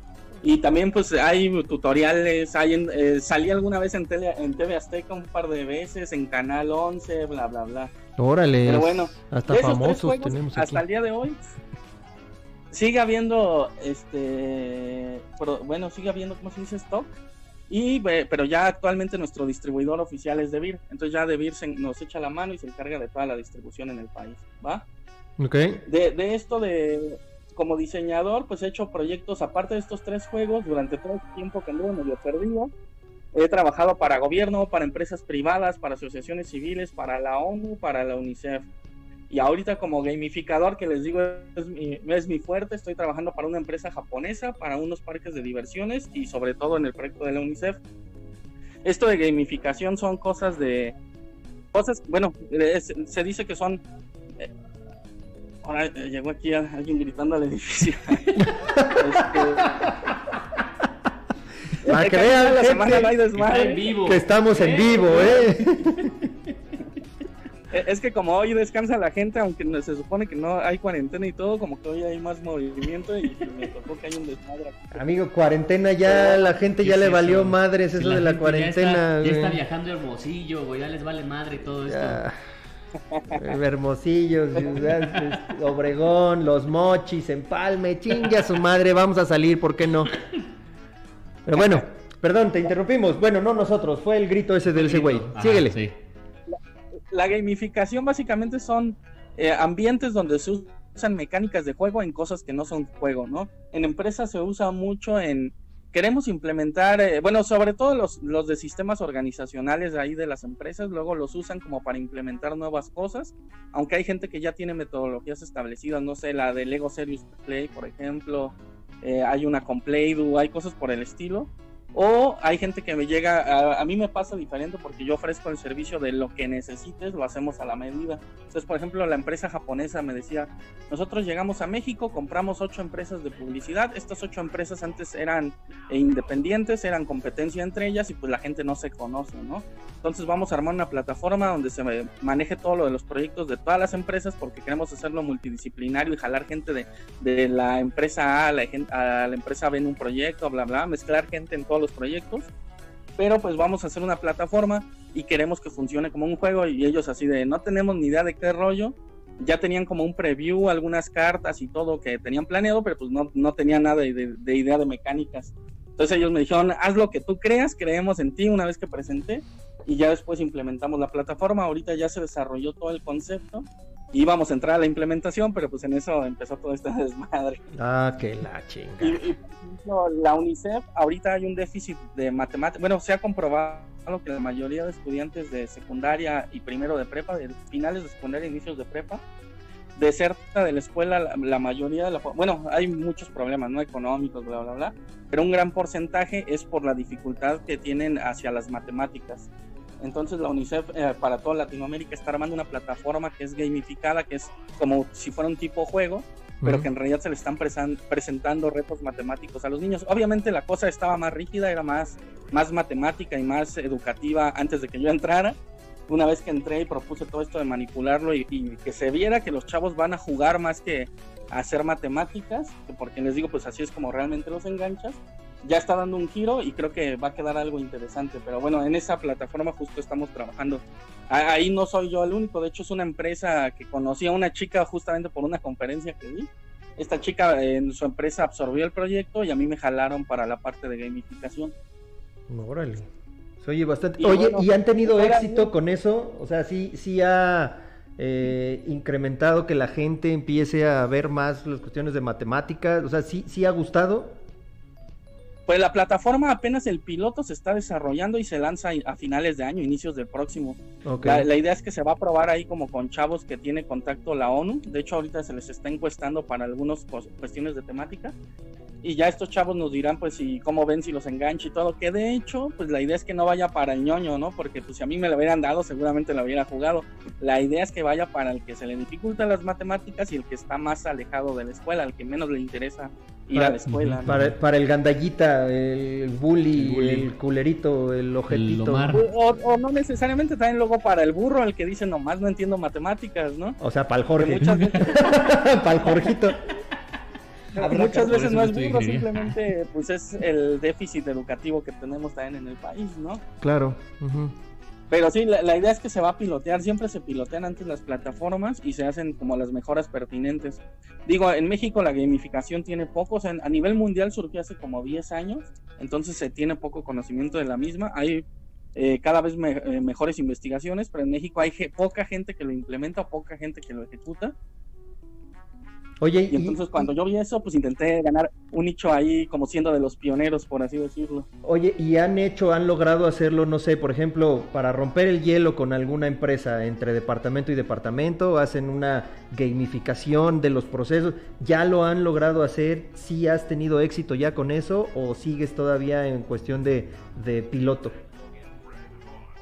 Y también pues hay tutoriales, hay en, eh, salí alguna vez en, tele, en TV Azteca un par de veces, en Canal 11, bla, bla, bla. Órale. Pero bueno, hasta famosos juegos, tenemos aquí. hasta el día de hoy sigue habiendo este pero, bueno sigue habiendo cómo se dice stock y pero ya actualmente nuestro distribuidor oficial es DeVir. Entonces ya DeVir se, nos echa la mano y se encarga de toda la distribución en el país va ok. De, de esto de como diseñador pues he hecho proyectos aparte de estos tres juegos durante todo el tiempo que anduve medio perdido he trabajado para gobierno para empresas privadas para asociaciones civiles para la ONU para la UNICEF y ahorita como gamificador, que les digo, es mi, es mi, fuerte, estoy trabajando para una empresa japonesa, para unos parques de diversiones y sobre todo en el proyecto de la UNICEF. Esto de gamificación son cosas de... Cosas, bueno, es, se dice que son... Eh, ahora eh, llegó aquí alguien gritando al edificio. este, Para que vean la gente, semana no hay Está desmadre. en vivo. que estamos en vivo, ¿eh? Es que como hoy descansa la gente, aunque se supone que no hay cuarentena y todo, como que hoy hay más movimiento y me tocó que hay un desmadre. aquí. Amigo, cuarentena ya, la gente ¿Qué ya es le eso? valió madres Si eso de la cuarentena, Ya está, ya está güey. viajando hermosillo, güey. Ya les vale madre todo esto. Ya. Hermosillo, Ciudad este, Obregón, Los Mochis, Empalme, chingue a su madre, vamos a salir, ¿por qué no? Pero bueno, perdón, te interrumpimos. Bueno, no nosotros, fue el grito ese del ese güey. Síguele. sí. La gamificación básicamente son eh, ambientes donde se usan mecánicas de juego en cosas que no son juego, ¿no? En empresas se usa mucho en... Queremos implementar, eh, bueno, sobre todo los, los de sistemas organizacionales ahí de las empresas, luego los usan como para implementar nuevas cosas, aunque hay gente que ya tiene metodologías establecidas, no sé, la de Lego Serious Play, por ejemplo, eh, hay una con Play-Doh, hay cosas por el estilo, o hay gente que me llega, a, a, mí me pasa diferente porque yo ofrezco el servicio de lo que necesites, lo hacemos a la medida. Entonces, por ejemplo, la empresa japonesa me decía, nosotros llegamos a México, compramos ocho empresas de publicidad, estas ocho empresas antes eran eh, independientes, eran competencia entre ellas y pues la gente no se conoce, ¿no? Entonces vamos a armar una plataforma donde se maneje todo lo de los proyectos de todas las empresas porque queremos hacerlo multidisciplinario y jalar gente de, de la empresa A la, a la empresa B en un proyecto, bla, bla, mezclar gente en todos los proyectos, pero pues vamos a hacer una plataforma y queremos que funcione como un juego. Y ellos así de no tenemos ni idea de qué rollo, ya tenían como un preview, algunas cartas y todo que tenían planeado, pero pues no, no tenían nada de, de, de idea de mecánicas. Entonces ellos me dijeron, haz lo que tú creas, creemos en ti una vez que presenté y ya después implementamos la plataforma, ahorita ya se desarrolló todo el concepto íbamos a entrar a la implementación, pero pues en eso empezó todo este desmadre. Ah, que la chinga. Y, y, ejemplo, la UNICEF, ahorita hay un déficit de matemáticas. Bueno, se ha comprobado que la mayoría de estudiantes de secundaria y primero de prepa, de finales de secundaria, inicios de prepa, deserta de la escuela la, la, mayoría de la... Bueno, hay muchos problemas, ¿no? Económicos, bla, bla, bla. Pero un gran porcentaje es por la dificultad que tienen hacia las matemáticas. Entonces la UNICEF eh, para toda Latinoamérica está armando una plataforma que es gamificada, que es como si fuera un tipo juego, pero uh -huh. que en realidad se le están presentando retos matemáticos a los niños. Obviamente la cosa estaba más rígida, era más, más matemática y más educativa antes de que yo entrara. Una vez que entré y propuse todo esto de manipularlo y, y que se viera que los chavos van a jugar más que a hacer matemáticas, porque les digo, pues así es como realmente los enganchas, ya está dando un giro y creo que va a quedar algo interesante. Pero bueno, en esa plataforma justo estamos trabajando. Ahí no soy yo el único, de hecho es una empresa que conocí a una chica justamente por una conferencia que vi. Esta chica en su empresa absorbió el proyecto y a mí me jalaron para la parte de gamificación. Órale. Oye, bastante. Y Oye, bueno, ¿y han tenido éxito bien. con eso? O sea, sí, sí ha eh, incrementado que la gente empiece a ver más las cuestiones de matemáticas. O sea, sí, sí ha gustado. Pues la plataforma apenas el piloto se está desarrollando y se lanza a finales de año, inicios del próximo. Okay. La, la, idea es que se va a probar ahí como con chavos que tiene contacto la ONU. De hecho, ahorita se les está encuestando para algunas cuestiones de temática. Y ya estos chavos nos dirán, pues, si cómo ven si los engancha y todo. Que de hecho, pues la idea es que no vaya para el ñoño, ¿no? Porque pues si a mí me lo hubieran dado, seguramente lo hubiera jugado. La idea es que vaya para el que se le dificultan las matemáticas y el que está más alejado de la escuela, al que menos le interesa ir para, a la escuela. ¿no? Para, para, el gandallita, el bully, el, bully. el culerito, el ojetito. El o, o, no necesariamente también luego para el burro, el que dice nomás no entiendo matemáticas, ¿no? O sea, para el Jorge. Veces... para el Jorgito. Muchas veces no es burro, simplemente pues es el déficit educativo que tenemos también en el país, ¿no? Claro. Uh -huh. Pero sí, la, idea es que se va a pilotear, siempre se pilotean antes las plataformas y se hacen como las mejoras pertinentes. Digo, en México la gamificación tiene poco, o sea, a nivel mundial surgió hace como 10 años, entonces se tiene poco conocimiento de la misma. Hay eh, cada vez me, eh, mejores investigaciones, pero en México hay poca gente que lo implementa, poca gente que lo ejecuta. Oye, y entonces y, cuando yo vi eso, pues intenté ganar un nicho ahí como siendo de los pioneros, por así decirlo. Oye, ¿y han hecho, han logrado hacerlo, no sé, por ejemplo, para romper el hielo con alguna empresa entre departamento y departamento? ¿Hacen una gamificación de los procesos? ¿Ya lo han logrado hacer? ¿Sí has tenido éxito ya con eso o sigues todavía en cuestión de, de piloto?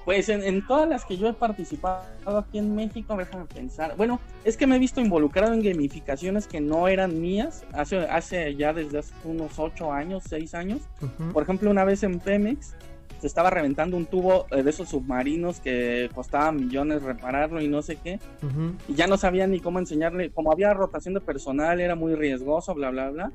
Pues en, en, todas las que yo he participado aquí en México, déjame pensar. Bueno, es que me he visto involucrado en gamificaciones que no eran mías hace, hace ya desde hace unos 8 años, 6 años. Uh -huh. Por ejemplo, una vez en Pemex se estaba reventando un tubo de esos submarinos que costaba millones repararlo y no sé qué. Uh -huh. Y ya no sabía ni cómo enseñarle. Como había rotación de personal, era muy riesgoso, bla, bla, bla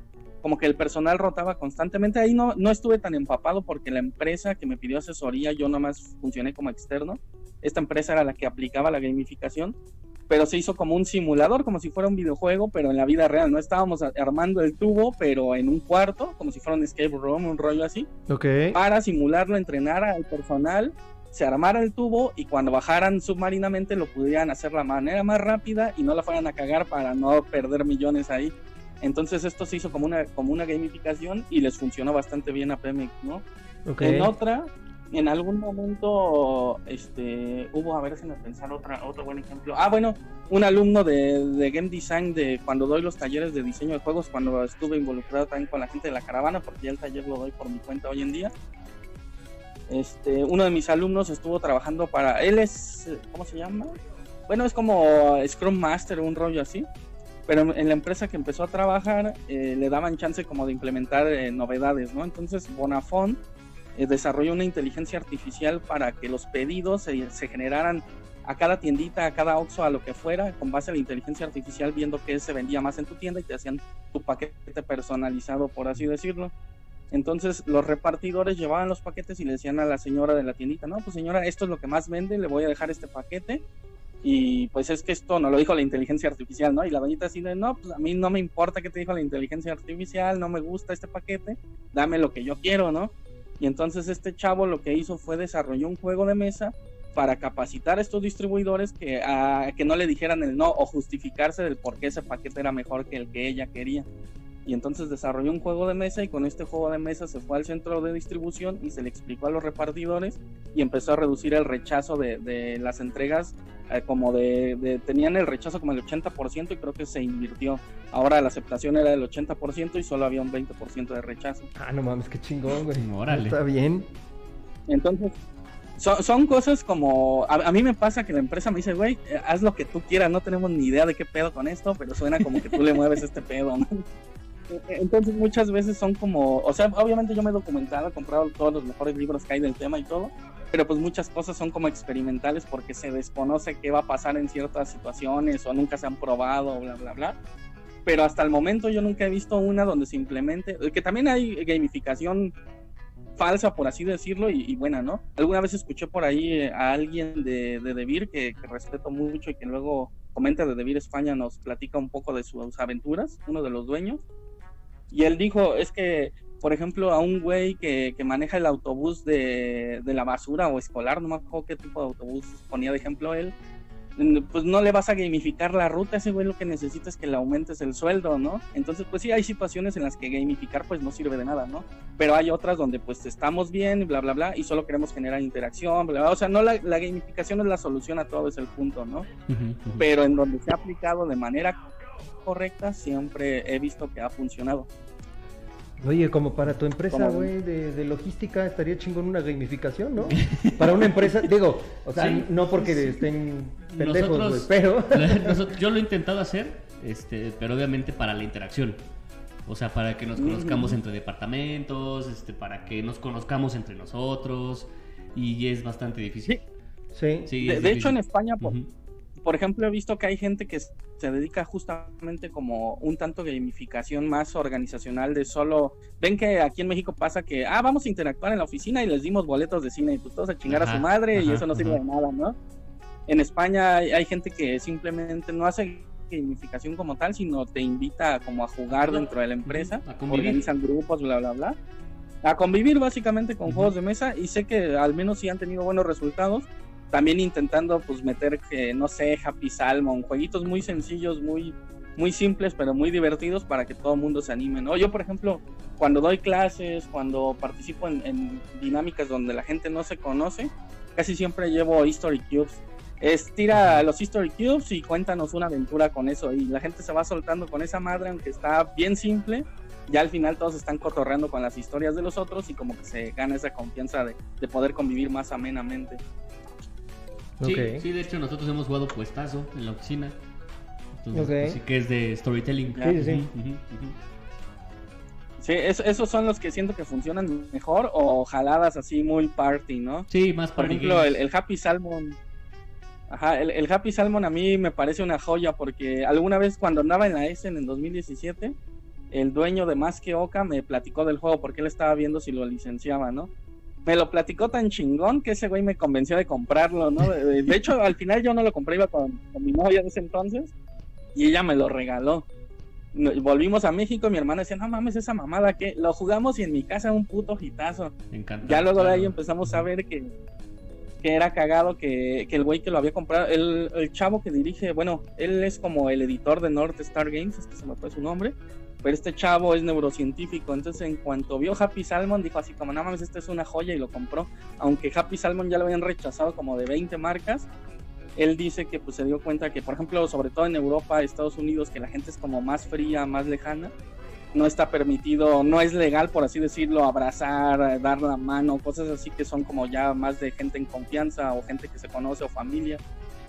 como que el personal rotaba constantemente. Ahí no, no estuve tan empapado porque la empresa que me pidió asesoría, yo nomás funcioné como externo. Esta empresa era la que aplicaba la gamificación, pero se hizo como un simulador, como si fuera un videojuego, pero en la vida real. No estábamos armando el tubo, pero en un cuarto, como si fuera un escape room, un rollo así. Okay. Para simularlo, entrenar al personal, se armara el tubo y cuando bajaran submarinamente lo pudieran hacer la manera más rápida y no la fueran a cagar para no perder millones ahí. Entonces esto se hizo como una, como una gamificación y les funcionó bastante bien a Pemex, ¿no? Okay. En otra, en algún momento, este, hubo, a ver me pensar otra, otro buen ejemplo. Ah, bueno, un alumno de, de, Game Design de cuando doy los talleres de diseño de juegos, cuando estuve involucrado también con la gente de la caravana, porque ya el taller lo doy por mi cuenta hoy en día. Este, uno de mis alumnos estuvo trabajando para, él es, ¿cómo se llama? Bueno, es como Scrum Master, un rollo así pero en la empresa que empezó a trabajar eh, le daban chance como de implementar eh, novedades, ¿no? Entonces Bonafont eh, desarrolló una inteligencia artificial para que los pedidos se, generaran a cada tiendita, a cada Oxxo, a lo que fuera, con base a la inteligencia artificial, viendo qué se vendía más en tu tienda y te hacían tu paquete personalizado, por así decirlo. Entonces los repartidores llevaban los paquetes y le decían a la señora de la tiendita, no, pues señora, esto es lo que más vende, le voy a dejar este paquete y pues es que esto no lo dijo la inteligencia artificial, ¿no? Y la doñita así de, no, pues a mí no me importa qué te dijo la inteligencia artificial, no me gusta este paquete, dame lo que yo quiero, ¿no? Y entonces este chavo lo que hizo fue desarrolló un juego de mesa para capacitar a estos distribuidores que, a, que no le dijeran el no o justificarse del por qué ese paquete era mejor que el que ella quería. Y entonces desarrolló un juego de mesa y con este juego de mesa se fue al centro de distribución y se le explicó a los repartidores y empezó a reducir el rechazo de, de las entregas eh, como de, de, tenían el rechazo como el 80% y creo que se invirtió. Ahora la aceptación era del 80% y solo había un 20% de rechazo. Ah, no mames, qué chingón, güey. Órale. Está bien. Entonces, son, son cosas como, a, a, mí me pasa que la empresa me dice, güey, haz lo que tú quieras, no tenemos ni idea de qué pedo con esto, pero suena como que tú le mueves este pedo, ¿no? Entonces muchas veces son como, o sea, obviamente yo me he documentado, he comprado todos los mejores libros que hay del tema y todo, pero pues muchas cosas son como experimentales porque se desconoce qué va a pasar en ciertas situaciones o nunca se han probado, bla, bla, bla. Pero hasta el momento yo nunca he visto una donde simplemente, que también hay gamificación falsa, por así decirlo, y, y, buena, ¿no? Alguna vez escuché por ahí a alguien de, de Devir que, que, respeto mucho y que luego comenta de Devir España, nos platica un poco de sus aventuras, uno de los dueños, y él dijo, es que, por ejemplo, a un güey que, que maneja el autobús de, de, la basura o escolar, no me acuerdo qué tipo de autobús ponía de ejemplo él, pues no le vas a gamificar la ruta, ese güey lo que necesita es que le aumentes el sueldo, ¿no? Entonces, pues sí, hay situaciones en las que gamificar pues no sirve de nada, ¿no? Pero hay otras donde pues estamos bien, bla, bla, bla, y solo queremos generar interacción, bla, bla, o sea, no, la, la gamificación es la solución a todo, es el punto, ¿no? Uh -huh, uh -huh. Pero en donde se ha aplicado de manera correcta, siempre he visto que ha funcionado. Oye, como para tu empresa, güey, de, de, logística, estaría chingón una gamificación, ¿no? Para una empresa, digo, o sea, sí, no porque sí, estén pendejos, güey, pero... Nosotros, yo lo he intentado hacer, este, pero obviamente para la interacción. O sea, para que nos conozcamos mm. entre departamentos, este, para que nos conozcamos entre nosotros, y es bastante difícil. Sí. sí. de, de hecho, en España, por, uh -huh por ejemplo, he visto que hay gente que se dedica justamente como un tanto gamificación más organizacional de solo, ven que aquí en México pasa que, ah, vamos a interactuar en la oficina y les dimos boletos de cine y pues todos a chingar ajá, a su madre ajá, y eso no sirve ajá. de nada, ¿no? En España hay, hay, gente que simplemente no hace gamificación como tal, sino te invita como a jugar dentro de la empresa, organizan grupos, bla, bla, bla, a convivir básicamente con juegos de mesa y sé que al menos sí han tenido buenos resultados también intentando pues meter que no sé Happy Salmon jueguitos muy sencillos muy muy simples pero muy divertidos para que todo el mundo se anime no yo por ejemplo cuando doy clases cuando participo en, dinámicas donde la gente no se conoce casi siempre llevo history cubes. Es tira los history cubes y cuéntanos una aventura con eso y la gente se va soltando con esa madre aunque está bien simple ya al final todos están cotorreando con las historias de los otros y como que se gana esa confianza de, de poder convivir más amenamente Sí, okay. sí, de hecho nosotros hemos jugado puestazo en la oficina. Entonces, okay. pues, sí que es de storytelling. Sí, sí. Uh -huh, uh -huh. Sí, es, esos son los que siento que funcionan mejor o jaladas así muy party, ¿no? Sí, más Por ejemplo, el, el, Happy Salmon. Ajá, el, el, Happy Salmon a mí me parece una joya porque alguna vez cuando andaba en la Essen en 2017, el dueño de Más que Oca me platicó del juego porque él estaba viendo si lo licenciaba, ¿no? Me lo platicó tan chingón que ese güey me convenció de comprarlo, ¿no? De, de hecho, al final yo no lo compré, iba con, con, mi novia de ese entonces y ella me lo regaló. Volvimos a México, mi hermana decía, no mames, esa mamada que lo jugamos y en mi casa un puto hitazo. Ya luego de ahí empezamos a ver que, que era cagado que, que el güey que lo había comprado, el, el, chavo que dirige, bueno, él es como el editor de North Star Games, es que se me fue su nombre, pero este chavo es neurocientífico, entonces en cuanto vio Happy Salmon dijo así como, no mames, esta es una joya y lo compró, aunque Happy Salmon ya lo habían rechazado como de 20 marcas, él dice que pues se dio cuenta que por ejemplo, sobre todo en Europa, Estados Unidos, que la gente es como más fría, más lejana, no está permitido, no es legal por así decirlo, abrazar, dar la mano, cosas así que son como ya más de gente en confianza o gente que se conoce o familia.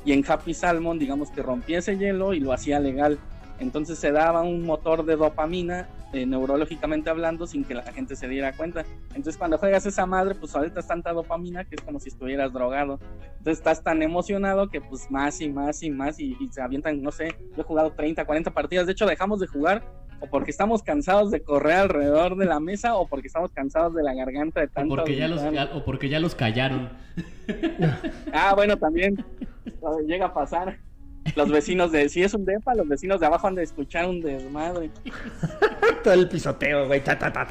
Y en Happy Salmon, digamos que rompía ese hielo y lo hacía legal entonces se daba un motor de dopamina, eh, neurológicamente hablando, sin que la gente se diera cuenta. Entonces cuando juegas esa madre, pues ahorita es tanta dopamina que es como si estuvieras drogado. Entonces estás tan emocionado que pues más y más y más y, y se avientan, no sé, yo he jugado 30, 40 partidas. De hecho dejamos de jugar o porque estamos cansados de correr alrededor de la mesa o porque estamos cansados de la garganta de tanto. O porque, ya los, o porque ya los callaron. ah, bueno, también llega a pasar. Los vecinos de, si es un depa, los vecinos de abajo han de escuchar un desmadre. Todo el pisoteo, güey. Ta, ta, ta,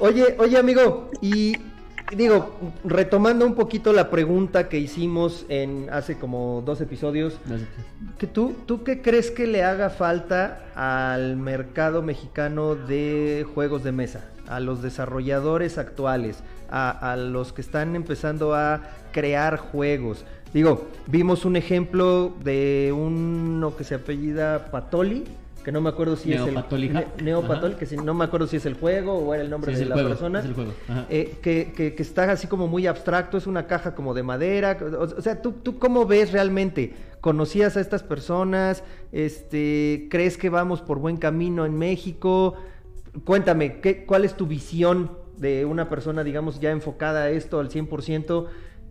oye, oye, amigo, y digo, retomando un poquito la pregunta que hicimos en hace como dos episodios, que tú, ¿tú qué crees que le haga falta al mercado mexicano de juegos de mesa? A los desarrolladores actuales, a, a los que están empezando a crear juegos. Digo, vimos un ejemplo de uno que se apellida Patoli, que no me acuerdo si es el Neopatol, que si, no me acuerdo si es el juego o era el nombre de la persona, eh, que, que, está así como muy abstracto, es una caja como de madera, o, sea, ¿tú, ¿tú cómo ves realmente? ¿Conocías a estas personas? Este, ¿Crees que vamos por buen camino en México? Cuéntame, ¿qué, ¿cuál es tu visión de una persona, digamos, ya enfocada a esto al 100%,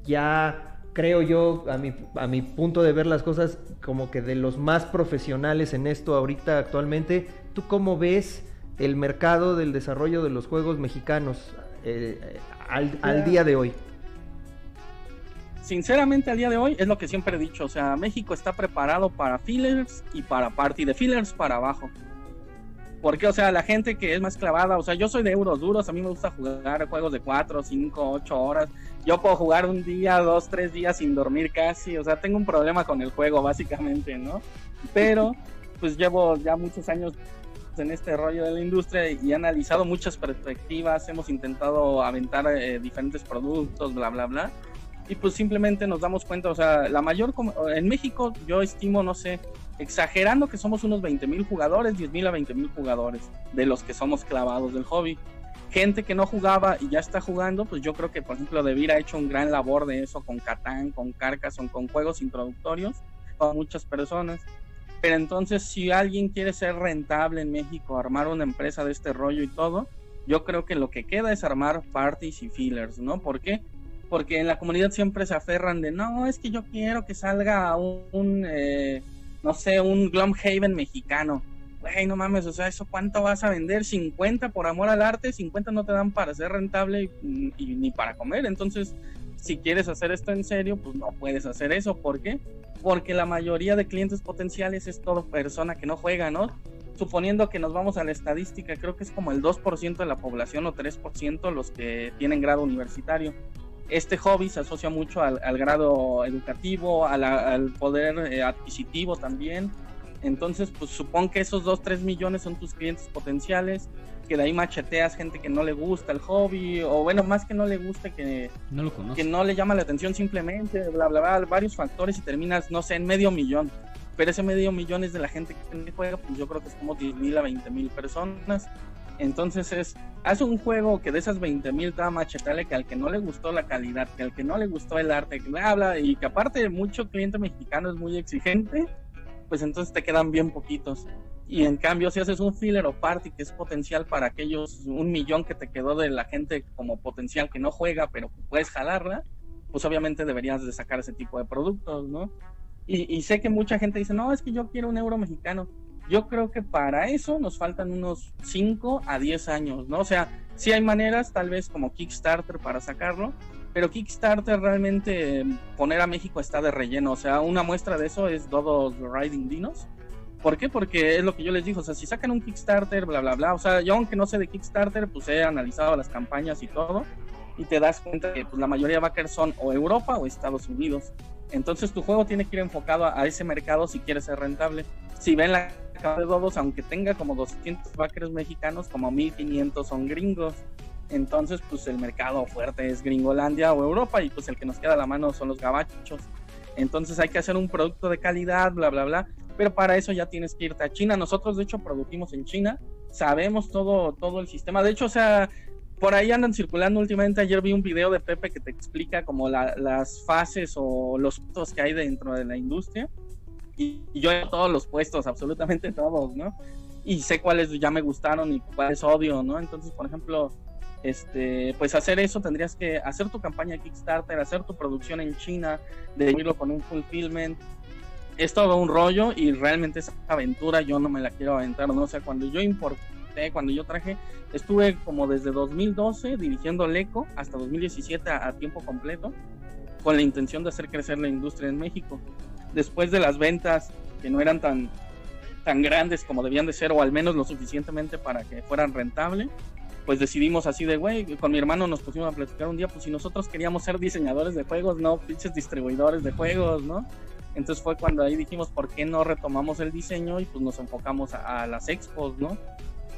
ya creo yo, a mi, a mi punto de ver las cosas, como que de los más profesionales en esto ahorita actualmente, ¿tú cómo ves el mercado del desarrollo de los juegos mexicanos eh, al, día de hoy? Sinceramente, al día de hoy es lo que siempre he dicho, o sea, México está preparado para fillers y para party, de fillers para abajo. Porque, o sea, la gente que es más clavada, o sea, yo soy de euros duros, a mí me gusta jugar juegos de 4, 5, 8 horas. Yo puedo jugar un día, dos, tres días sin dormir casi, o sea, tengo un problema con el juego, básicamente, ¿no? Pero, pues llevo ya muchos años en este rollo de la industria y he analizado muchas perspectivas, hemos intentado aventar eh, diferentes productos, bla, bla, bla. Y pues simplemente nos damos cuenta, o sea, la mayor, en México yo estimo, no sé, exagerando que somos unos 20 mil jugadores, 10 mil a 20 mil jugadores de los que somos clavados del hobby. Gente que no jugaba y ya está jugando, pues yo creo que, por ejemplo, Devir ha hecho un gran labor de eso con Catán, con Carcassonne, con juegos introductorios para muchas personas. Pero entonces, si alguien quiere ser rentable en México, armar una empresa de este rollo y todo, yo creo que lo que queda es armar parties y fillers, ¿no? ¿Por qué? Porque en la comunidad siempre se aferran de, no, es que yo quiero que salga un, eh, no sé, un Glumhaven mexicano. Güey, no mames, o sea, ¿eso cuánto vas a vender? 50 por amor al arte, 50 no te dan para ser rentable y, ni para comer. Entonces, si quieres hacer esto en serio, pues no puedes hacer eso. ¿Por qué? Porque la mayoría de clientes potenciales es todo persona que no juega, ¿no? Suponiendo que nos vamos a la estadística, creo que es como el 2% de la población o 3% los que tienen grado universitario este hobby se asocia mucho al, grado educativo, al poder eh, adquisitivo también. Entonces, pues supongo que esos 2, 3 millones son tus clientes potenciales, que de ahí macheteas gente que no le gusta el hobby, o bueno, más que no le guste, que no, lo que no le llama la atención simplemente, bla, bla, bla, varios factores y terminas, no sé, en medio millón. Pero ese medio millón es de la gente que juega, pues yo creo que es como 10 mil a 20 mil personas. Entonces es, haz un juego que de esas 20 mil te machetale que al que no le gustó la calidad, que al que no le gustó el arte, que habla y que aparte mucho cliente mexicano es muy exigente, pues entonces te quedan bien poquitos. Y en cambio, si haces un filler o party que es potencial para aquellos un millón que te quedó de la gente como potencial que no juega, pero puedes jalarla, pues obviamente deberías de sacar ese tipo de productos, ¿no? Y, y sé que mucha gente dice, no, es que yo quiero un euro mexicano. Yo creo que para eso nos faltan unos 5 a 10 años, ¿no? O sea, sí hay maneras, tal vez como Kickstarter para sacarlo, pero Kickstarter realmente poner a México está de relleno. O sea, una muestra de eso es Dodos Riding Dinos. ¿Por qué? Porque es lo que yo les digo, o sea, si sacan un Kickstarter, bla, bla, bla, o sea, yo aunque no sé de Kickstarter, pues he analizado las campañas y todo, y te das cuenta que pues, la mayoría de backers son o Europa o Estados Unidos. Entonces tu juego tiene que ir enfocado a, a ese mercado si quieres ser rentable. Si ven la de Dodos, aunque tenga como 200 backers mexicanos, como 1500 son gringos. Entonces, pues el mercado fuerte es Gringolandia o Europa y pues el que nos queda a la mano son los gabachos. Entonces hay que hacer un producto de calidad, bla, bla, bla. Pero para eso ya tienes que irte a China. Nosotros, de hecho, producimos en China. Sabemos todo, todo el sistema. De hecho, o sea, por ahí andan circulando últimamente. Ayer vi un video de Pepe que te explica como las fases o los puntos que hay dentro de la industria y, yo en todos los puestos, absolutamente todos, ¿no? Y sé cuáles ya me gustaron y cuáles odio, ¿no? Entonces, por ejemplo, este, pues hacer eso tendrías que hacer tu campaña Kickstarter, hacer tu producción en China, de irlo con un fulfillment. Es todo un rollo y realmente esa aventura yo no me la quiero aventar, ¿no? O sea, cuando yo importé, cuando yo traje, estuve como desde 2012 dirigiendo Leco hasta 2017 a tiempo completo con la intención de hacer crecer la industria en México después de las ventas que no eran tan, tan grandes como debían de ser, o al menos lo suficientemente para que fueran rentables, pues decidimos así de, güey, con mi hermano nos pusimos a platicar un día, pues si nosotros queríamos ser diseñadores de juegos, no pinches distribuidores de juegos, ¿no? Entonces fue cuando ahí dijimos, ¿por qué no retomamos el diseño y pues nos enfocamos a, a las expos, ¿no?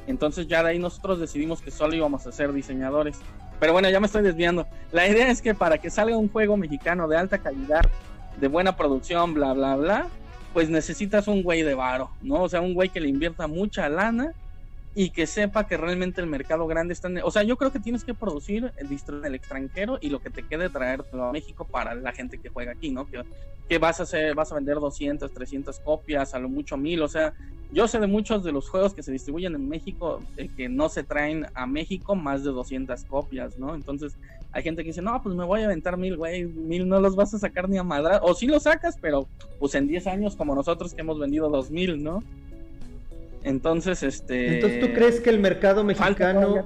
Entonces ya de ahí nosotros decidimos que solo íbamos a ser diseñadores. Pero bueno, ya me estoy desviando. La idea es que para que salga un juego mexicano de alta calidad, de buena producción, bla, bla, bla, pues necesitas un güey de varo, ¿no? O sea, un güey que le invierta mucha lana y que sepa que realmente el mercado grande está en... O sea, yo creo que tienes que producir en el extranjero y lo que te quede traértelo a México para la gente que juega aquí, ¿no? Que, que vas a hacer, vas a vender 200, 300 copias, a lo mucho mil, o sea, yo sé de muchos de los juegos que se distribuyen en México eh, que no se traen a México más de 200 copias, ¿no? Entonces, hay gente que dice, no, pues me voy a aventar mil, güey, mil no los vas a sacar ni a madra, o sí los sacas, pero pues en 10 años como nosotros que hemos vendido 2000, ¿no? Entonces, este. Entonces, ¿tú crees que el mercado mexicano,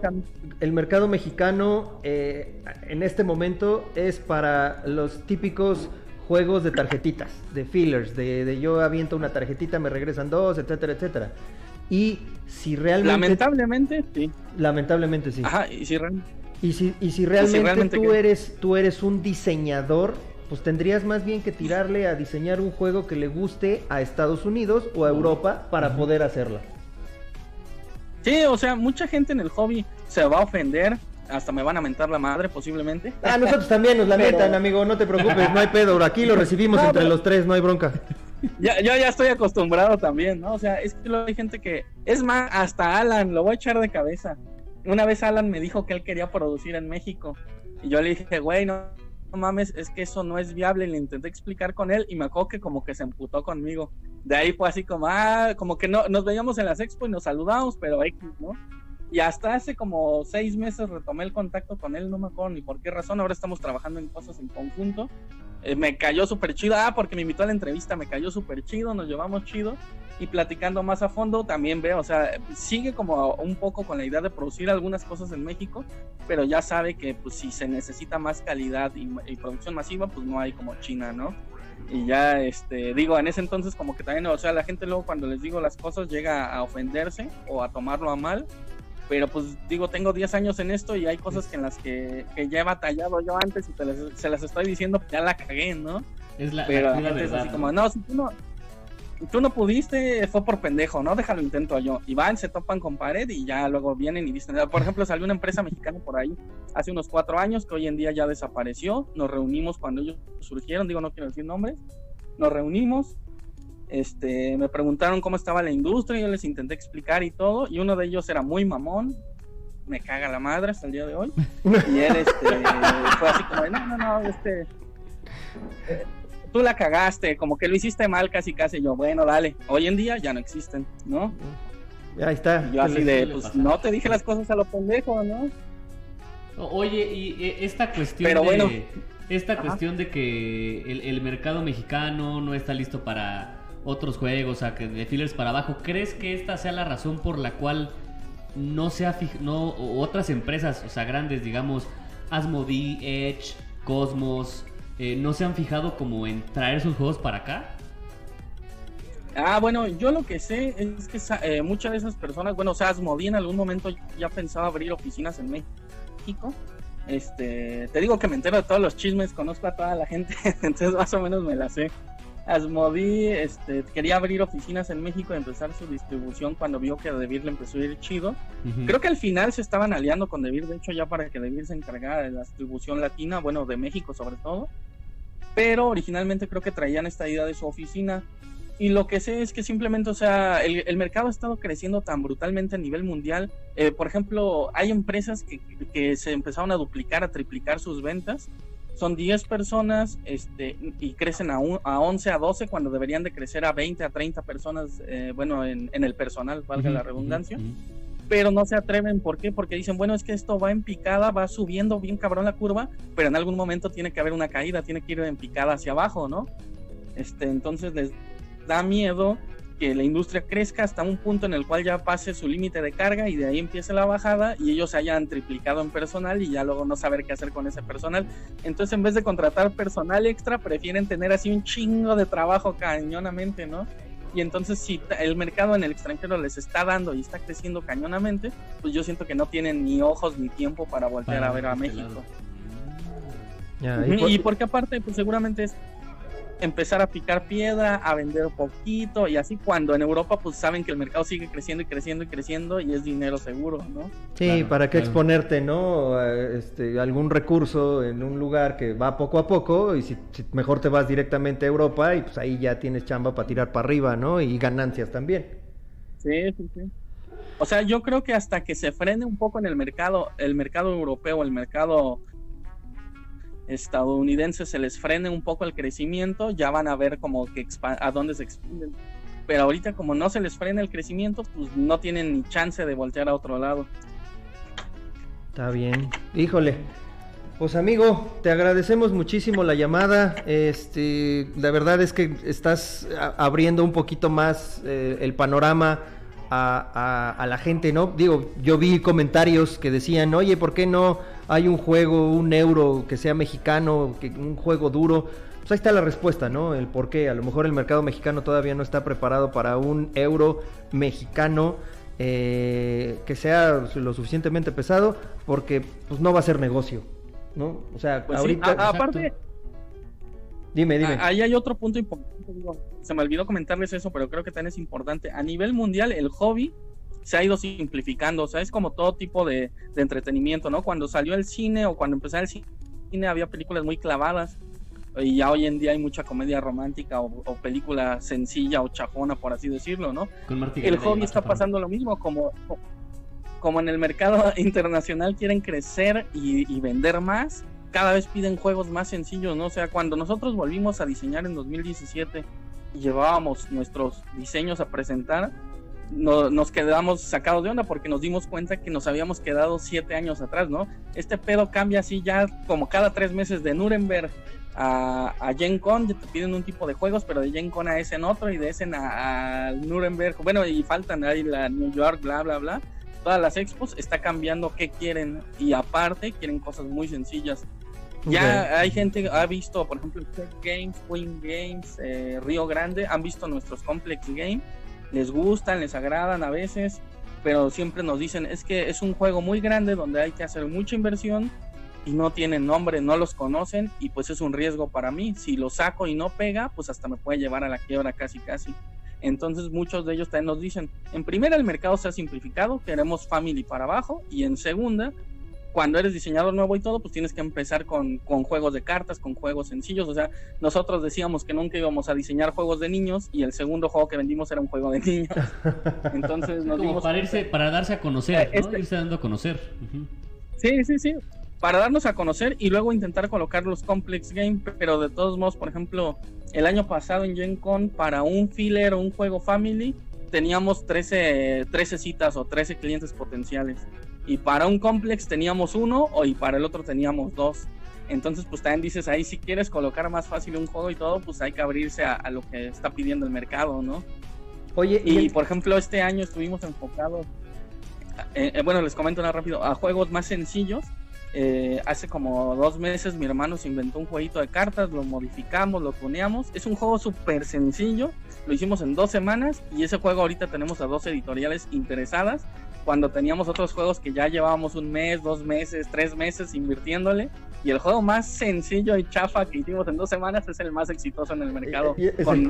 el mercado mexicano eh, en este momento es para los típicos juegos de tarjetitas, de fillers, de, yo aviento una tarjetita, me regresan dos, etcétera, etcétera? Y si realmente. Lamentablemente, sí. Lamentablemente, sí. Ajá, y si, y si, y si realmente, tú, eres, tú eres un diseñador pues tendrías más bien que tirarle a diseñar un juego que le guste a Estados Unidos o a Europa para poder hacerlo. Sí, o sea, mucha gente en el hobby se va a ofender, hasta me van a mentar la madre posiblemente. Ah, nosotros también nos lamentan, amigo, no te preocupes, no hay pedo, aquí lo recibimos entre los tres, no hay bronca. Ya, yo ya estoy acostumbrado también, ¿no? O sea, es que hay gente que, es más, hasta Alan, lo voy a echar de cabeza. Una vez Alan me dijo que él quería producir en México y yo le dije, güey, no, mames, es que eso no es viable. Le intenté explicar con él y me acuerdo que como que se emputó conmigo. De ahí fue así como, ah, como que no, nos veíamos en las expo y nos saludamos, pero X, ¿no? Y hasta hace como seis meses retomé el contacto con él, no me acuerdo ni por qué razón. Ahora estamos trabajando en cosas en conjunto. Eh, me cayó súper chido, ah, porque me invitó a la entrevista, me cayó súper chido, nos llevamos chido. Y platicando más a fondo, también veo, o sea, sigue como un poco con la idea de producir algunas cosas en México, pero ya sabe que pues si se necesita más calidad y, producción masiva, pues no hay como China, ¿no? Y ya, este, digo, en ese entonces como que también, o sea, la gente luego cuando les digo las cosas llega a ofenderse o a tomarlo a mal, pero pues digo, tengo 10 años en esto y hay cosas que en las que, ya he batallado yo antes y se las estoy diciendo, ya la cagué, ¿no? Es la, pero así como, no, si tú no, tú no pudiste, fue por pendejo, ¿no? Déjalo intento yo. Y van, se topan con pared y ya luego vienen y dicen, por ejemplo, salió una empresa mexicana por ahí hace unos cuatro años que hoy en día ya desapareció. Nos reunimos cuando ellos surgieron, digo, no quiero decir nombres. Nos reunimos, este, me preguntaron cómo estaba la industria, yo les intenté explicar y todo, y uno de ellos era muy mamón, me caga la madre hasta el día de hoy, y él este, fue así como, no, no, no, este, eh, tú la cagaste, como que lo hiciste mal casi casi yo, bueno, dale, hoy en día ya no existen, ¿no? Ahí está. Yo así de, pues no te dije las cosas a lo pendejo, ¿no? Oye, y eh, esta cuestión Pero bueno, esta cuestión de que el, el mercado mexicano no está listo para otros juegos, o sea, que de fillers para abajo. ¿Crees que esta sea la razón por la cual no se ha no otras empresas, o sea, grandes, digamos, Asmodee, Edge, Cosmos, eh, no se han fijado como en traer sus juegos para acá? Ah, bueno, yo lo que sé es que eh, muchas de esas personas, bueno, o sea, Asmodee en algún momento ya pensaba abrir oficinas en México. Este, te digo que me entero de todos los chismes, conozco a toda la gente, entonces más o menos me la sé. Asmodee este, quería abrir oficinas en México y empezar su distribución cuando vio que Devir le empezó a ir chido. Creo que al final se estaban aliando con Devir, de hecho, ya para que Devir se encargara de la distribución latina, bueno, de México sobre todo. Pero originalmente creo que traían esta idea de su oficina. Y lo que sé es que simplemente, o sea, el, mercado ha estado creciendo tan brutalmente a nivel mundial. Eh, por ejemplo, hay empresas que, que se empezaron a duplicar, a triplicar sus ventas son 10 personas este, y crecen a, a 11, a 12 cuando deberían de crecer a 20, a 30 personas, eh, bueno, en, el personal, valga la redundancia. Pero no se atreven, ¿por qué? Porque dicen, bueno, es que esto va en picada, va subiendo bien cabrón la curva, pero en algún momento tiene que haber una caída, tiene que ir en picada hacia abajo, ¿no? Este, entonces les da miedo que la industria crezca hasta un punto en el cual ya pase su límite de carga y de ahí empiece la bajada y ellos se hayan triplicado en personal y ya luego no saber qué hacer con ese personal. Entonces en vez de contratar personal extra, prefieren tener así un chingo de trabajo cañonamente, ¿no? Y entonces si el mercado en el extranjero les está dando y está creciendo cañonamente, pues yo siento que no tienen ni ojos ni tiempo para voltear a ver a este México. y, porque aparte, pues seguramente es empezar a picar piedra, a vender poquito y así cuando en Europa pues saben que el mercado sigue creciendo y creciendo y creciendo y es dinero seguro, ¿no? Sí, para qué exponerte, ¿no? Este, algún recurso en un lugar que va poco a poco y si, mejor te vas directamente a Europa y pues ahí ya tienes chamba para tirar para arriba, ¿no? Y ganancias también. Sí, sí, sí. O sea, yo creo que hasta que se frene un poco en el mercado, el mercado europeo, el mercado estadounidenses se les frene un poco el crecimiento, ya van a ver como que a dónde se expanden. Pero ahorita como no se les frena el crecimiento, pues no tienen ni chance de voltear a otro lado. Está bien. Híjole. Pues amigo, te agradecemos muchísimo la llamada. Este, la verdad es que estás abriendo un poquito más eh, el panorama a, a, la gente, ¿no? Digo, yo vi comentarios que decían, oye, ¿por qué no hay un juego, un euro que sea mexicano, que, un juego duro? Pues ahí está la respuesta, ¿no? El por qué. A lo mejor el mercado mexicano todavía no está preparado para un euro mexicano eh, que sea lo suficientemente pesado, porque pues no va a ser negocio, ¿no? O sea, pues ahorita... aparte... Dime, dime. Ahí hay otro punto importante. se me olvidó comentarles eso, pero creo que también es importante. A nivel mundial, el hobby se ha ido simplificando. O sea, es como todo tipo de, entretenimiento, ¿no? Cuando salió el cine o cuando empezó el cine, había películas muy clavadas. Y ya hoy en día hay mucha comedia romántica o, película sencilla o chafona, por así decirlo, ¿no? el hobby está pasando lo mismo, como, como en el mercado internacional quieren crecer y, y vender más cada vez piden juegos más sencillos, ¿no? O sea, cuando nosotros volvimos a diseñar en 2017 y llevábamos nuestros diseños a presentar, nos quedamos sacados de onda porque nos dimos cuenta que nos habíamos quedado siete años atrás, ¿no? Este pedo cambia así ya como cada tres meses de Nuremberg a, a Gen Con, te piden un tipo de juegos, pero de Gen Con a ese en otro y de ese a Nuremberg, bueno, y faltan ahí la New York, bla, bla, bla. Todas las expos está cambiando qué quieren y aparte quieren cosas muy sencillas. Ya hay gente, ha visto, por ejemplo, Games, Queen Games, eh, Río Grande, han visto nuestros Complex Game, les gustan, les agradan a veces, pero siempre nos dicen, es que es un juego muy grande donde hay que hacer mucha inversión y no tienen nombre, no los conocen y pues es un riesgo para mí. Si lo saco y no pega, pues hasta me puede llevar a la quiebra casi casi. Entonces muchos de ellos también nos dicen, en primera el mercado se ha simplificado, queremos family para abajo y en segunda cuando eres diseñador nuevo y todo, pues tienes que empezar con, juegos de cartas, con juegos sencillos. O sea, nosotros decíamos que nunca íbamos a diseñar juegos de niños y el segundo juego que vendimos era un juego de niños. Entonces nos Como para, irse, para darse a conocer, ¿no? Este irse dando a conocer. Sí, sí, sí. Para darnos a conocer y luego intentar colocar los complex game, pero de todos modos, por ejemplo, el año pasado en Gen Con, para un filler o un juego family, teníamos 13, 13 citas o 13 clientes potenciales y para un complex teníamos uno y para el otro teníamos dos. Entonces, pues también dices ahí, si quieres colocar más fácil un juego y todo, pues hay que abrirse a, lo que está pidiendo el mercado, ¿no? Oye, y, por ejemplo, este año estuvimos enfocados, eh, eh, bueno, les comento una rápido, a juegos más sencillos. Eh, hace como dos meses mi hermano se inventó un jueguito de cartas, lo modificamos, lo tuneamos. Es un juego súper sencillo, lo hicimos en dos semanas y ese juego ahorita tenemos a dos editoriales interesadas cuando teníamos otros juegos que ya llevábamos un mes, dos meses, tres meses invirtiéndole. Y el juego más sencillo y chafa que hicimos en dos semanas es el más exitoso en el mercado,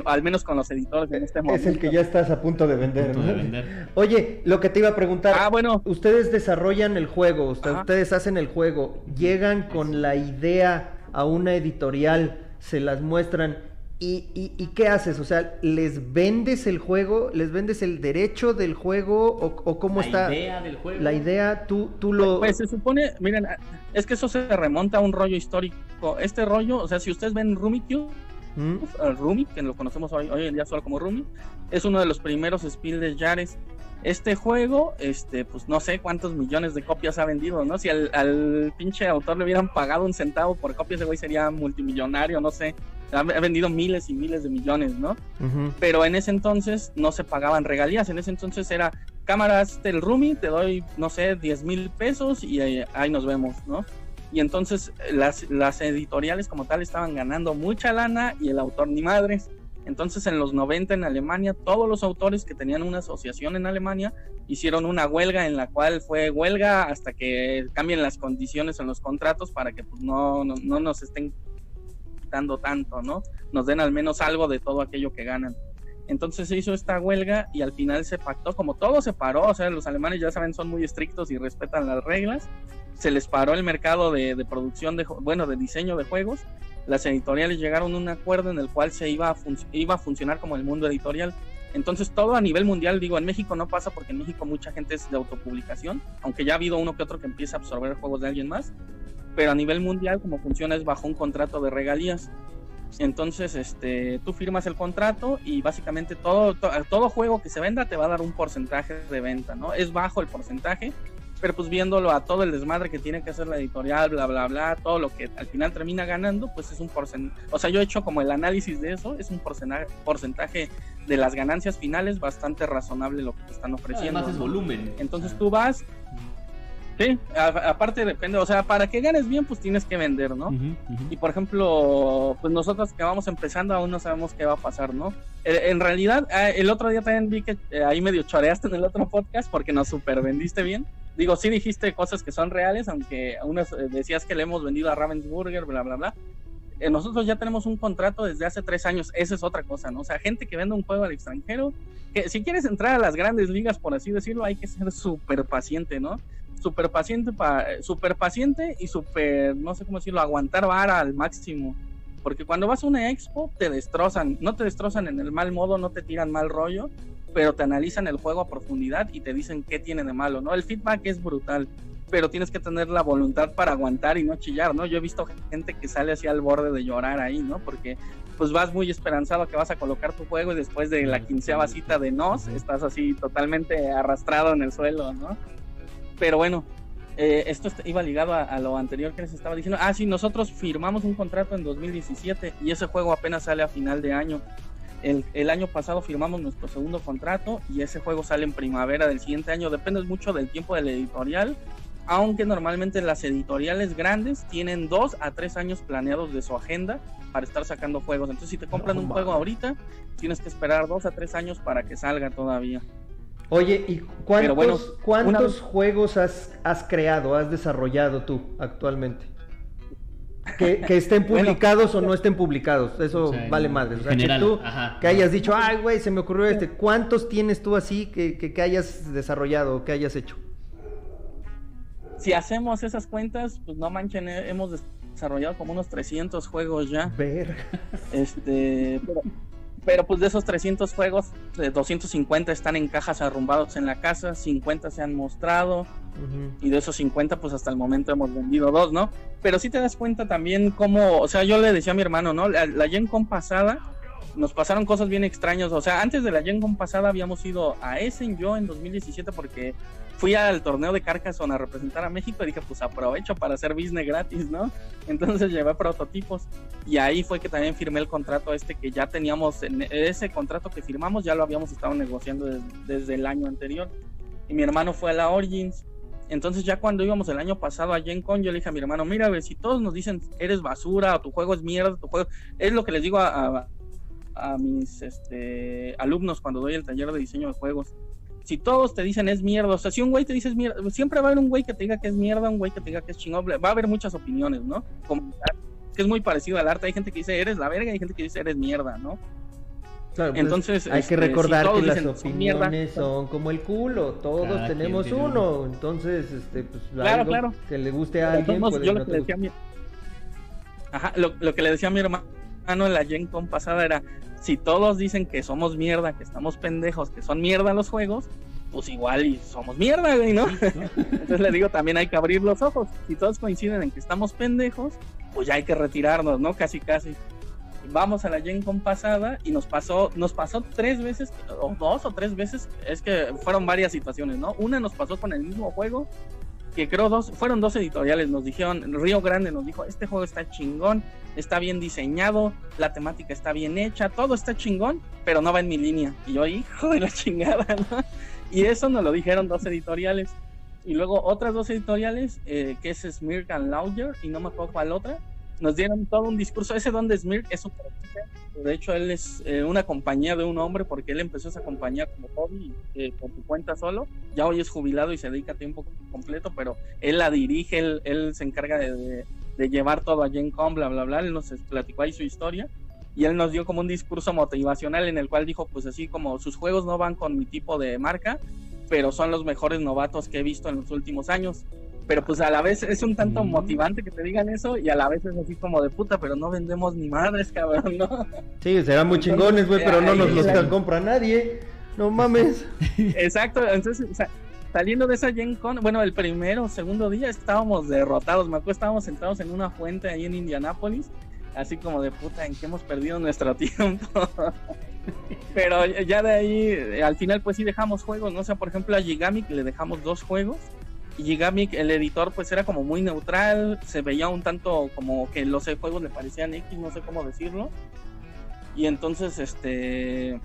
al menos con los editores en este momento. Es el que ya estás a punto de vender. Oye, lo que te iba a preguntar, ah, bueno. ustedes desarrollan el juego, ustedes hacen el juego, llegan con la idea a una editorial, se las muestran ¿Y, y, qué haces? O sea, ¿les vendes el juego? ¿Les vendes el derecho del juego? ¿O, cómo está? La idea del juego. La idea, tú, tú lo... Pues, se supone, miren, es que eso se remonta a un rollo histórico. Este rollo, o sea, si ustedes ven Rummikub, ¿Mm? Rumi, que lo conocemos hoy, hoy en día solo como Rumi, es uno de los primeros Spiel de Yares. Este juego, este, pues no sé cuántos millones de copias ha vendido, ¿no? Si al, al pinche autor le hubieran pagado un centavo por copia, ese güey sería multimillonario, no sé ha, vendido miles y miles de millones, ¿no? Pero en ese entonces no se pagaban regalías, en ese entonces era cámaras del Rumi, te doy, no sé, 10 mil pesos y ahí, nos vemos, ¿no? Y entonces las, las editoriales como tal estaban ganando mucha lana y el autor ni madres. Entonces en los 90 en Alemania, todos los autores que tenían una asociación en Alemania hicieron una huelga en la cual fue huelga hasta que cambien las condiciones en los contratos para que pues, no, no, no nos estén quitando tanto, ¿no? Nos den al menos algo de todo aquello que ganan. Entonces se hizo esta huelga y al final se pactó, como todo se paró, o sea, los alemanes ya saben, son muy estrictos y respetan las reglas, se les paró el mercado de, producción de, bueno, de diseño de juegos, las editoriales llegaron a un acuerdo en el cual se iba a, iba a funcionar como el mundo editorial. Entonces todo a nivel mundial, digo, en México no pasa porque en México mucha gente es de autopublicación, aunque ya ha habido uno que otro que empieza a absorber juegos de alguien más, pero a nivel mundial como funciona es bajo un contrato de regalías. Entonces, este, tú firmas el contrato y básicamente todo, todo juego que se venda te va a dar un porcentaje de venta, ¿no? Es bajo el porcentaje, pero pues viéndolo a todo el desmadre que tiene que hacer la editorial, bla, bla, bla, todo lo que al final termina ganando, pues es un porcentaje, o sea, yo he hecho como el análisis de eso, es un porcentaje, porcentaje de las ganancias finales bastante razonable lo que te están ofreciendo. Además es volumen. Entonces tú vas, Sí, aparte depende, o sea, para que ganes bien, pues tienes que vender, ¿no? Y por ejemplo, pues nosotros que vamos empezando aún no sabemos qué va a pasar, ¿no? Eh, en realidad, ah, el otro día también vi que eh, ahí medio choreaste en el otro podcast porque nos super vendiste bien. Digo, sí dijiste cosas que son reales, aunque unas eh, decías que le hemos vendido a Ravensburger, bla, bla, bla. nosotros ya tenemos un contrato desde hace tres años, esa es otra cosa, ¿no? O sea, gente que vende un juego al extranjero, que si quieres entrar a las grandes ligas, por así decirlo, hay que ser súper paciente, ¿no? súper paciente, super paciente y súper, no sé cómo decirlo, aguantar vara al máximo. Porque cuando vas a una expo te destrozan, no te destrozan en el mal modo, no te tiran mal rollo, pero te analizan el juego a profundidad y te dicen qué tiene de malo, ¿no? El feedback es brutal, pero tienes que tener la voluntad para aguantar y no chillar, ¿no? Yo he visto gente que sale así al borde de llorar ahí, ¿no? Porque pues vas muy esperanzado que vas a colocar tu juego y después de la quinceava cita de nos, estás así totalmente arrastrado en el suelo, ¿no? Pero bueno, eh, esto iba ligado a, lo anterior que les estaba diciendo. Ah, sí, nosotros firmamos un contrato en 2017 y ese juego apenas sale a final de año. El, el, año pasado firmamos nuestro segundo contrato y ese juego sale en primavera del siguiente año. Depende mucho del tiempo del editorial, aunque normalmente las editoriales grandes tienen dos a tres años planeados de su agenda para estar sacando juegos. Entonces, si te compran un juego ahorita, tienes que esperar dos a tres años para que salga todavía. Oye, ¿y cuántos, cuántos juegos has, has, creado, has desarrollado tú actualmente? Que, estén publicados o no estén publicados, eso vale madre. O sea, que tú que hayas dicho, ay, güey, se me ocurrió este. ¿Cuántos tienes tú así que, que, hayas desarrollado, que hayas hecho? Si hacemos esas cuentas, pues no manchen, eh, hemos desarrollado como unos 300 juegos ya. Ver. Este, pero pues de esos 300 juegos, 250 están en cajas arrumbados en la casa, 50 se han mostrado y de esos 50 pues hasta el momento hemos vendido dos, ¿no? Pero si te das cuenta también cómo, o sea, yo le decía a mi hermano, ¿no? La, la Gen Con pasada nos pasaron cosas bien extrañas, o sea, antes de la Gen Con pasada habíamos ido a Essen yo en 2017 porque fui al torneo de Carcassonne a representar a México y dije, pues aprovecho para hacer business gratis, ¿no? Entonces llevé prototipos y ahí fue que también firmé el contrato este que ya teníamos, en ese contrato que firmamos ya lo habíamos estado negociando desde, el año anterior. Y mi hermano fue a la Origins. Entonces ya cuando íbamos el año pasado a Gen Con, yo le dije a mi hermano, mira, ver, si todos nos dicen eres basura, o tu juego es mierda, tu juego... Es lo que les digo a, a mis este, alumnos cuando doy el taller de diseño de juegos si todos te dicen es mierda, o sea, si un güey te dice es mierda, siempre va a haber un güey que te diga que es mierda, un güey que te diga que es chingón, va a haber muchas opiniones, ¿no? Como, que es muy parecido al arte, hay gente que dice eres la verga y hay gente que dice eres mierda, ¿no? Claro, pues, Entonces, hay que este, recordar que las opiniones son como el culo, todos tenemos uno, entonces, este, pues, claro, claro. que le guste a alguien. yo lo, que le decía a mi... Ajá, lo, lo, que le decía a mi hermano en la Gen Con pasada era si todos dicen que somos mierda, que estamos pendejos, que son mierda los juegos, pues igual y somos mierda, güey, ¿no? Entonces le digo, también hay que abrir los ojos. Si todos coinciden en que estamos pendejos, pues ya hay que retirarnos, ¿no? Casi, casi. Vamos a la Gen Con pasada y nos pasó, nos pasó tres veces, o dos o tres veces, es que fueron varias situaciones, ¿no? Una nos pasó con el mismo juego que creo dos, fueron dos editoriales, nos dijeron, Río Grande nos dijo, este juego está chingón, está bien diseñado, la temática está bien hecha, todo está chingón, pero no va en mi línea. Y yo, hijo de la chingada, ¿no? Y eso nos lo dijeron dos editoriales. Y luego otras dos editoriales, eh, que es Smirk and Lauger, y no me acuerdo cuál otra, nos dieron todo un discurso. Ese Don de Smirk es un de hecho, él es eh, una compañía de un hombre porque él empezó esa compañía como hobby eh, por su cuenta solo. Ya hoy es jubilado y se dedica a tiempo completo, pero él la dirige, él, se encarga de, llevar todo a Gen Con, bla, bla, bla. Él nos platicó ahí su historia y él nos dio como un discurso motivacional en el cual dijo, pues así como sus juegos no van con mi tipo de marca, pero son los mejores novatos que he visto en los últimos años. Pero pues a la vez es un tanto mm. motivante que te digan eso y a la vez es así como de puta, pero no vendemos ni madres, cabrón, ¿no? Sí, serán muy chingones, güey, pero no nos los compra nadie. No mames. Exacto, entonces, o sea, saliendo de esa Gen Con, bueno, el primero, segundo día estábamos derrotados, me acuerdo, estábamos sentados en una fuente ahí en Indianápolis así como de puta, ¿en qué hemos perdido nuestro tiempo? Pero ya de ahí, al final, pues sí dejamos juegos, ¿no? O sea, por ejemplo, a Gigamic le dejamos dos juegos. Y Gigamic, el editor, pues era como muy neutral, se veía un tanto como que los juegos le parecían X, no sé cómo decirlo. Y entonces, este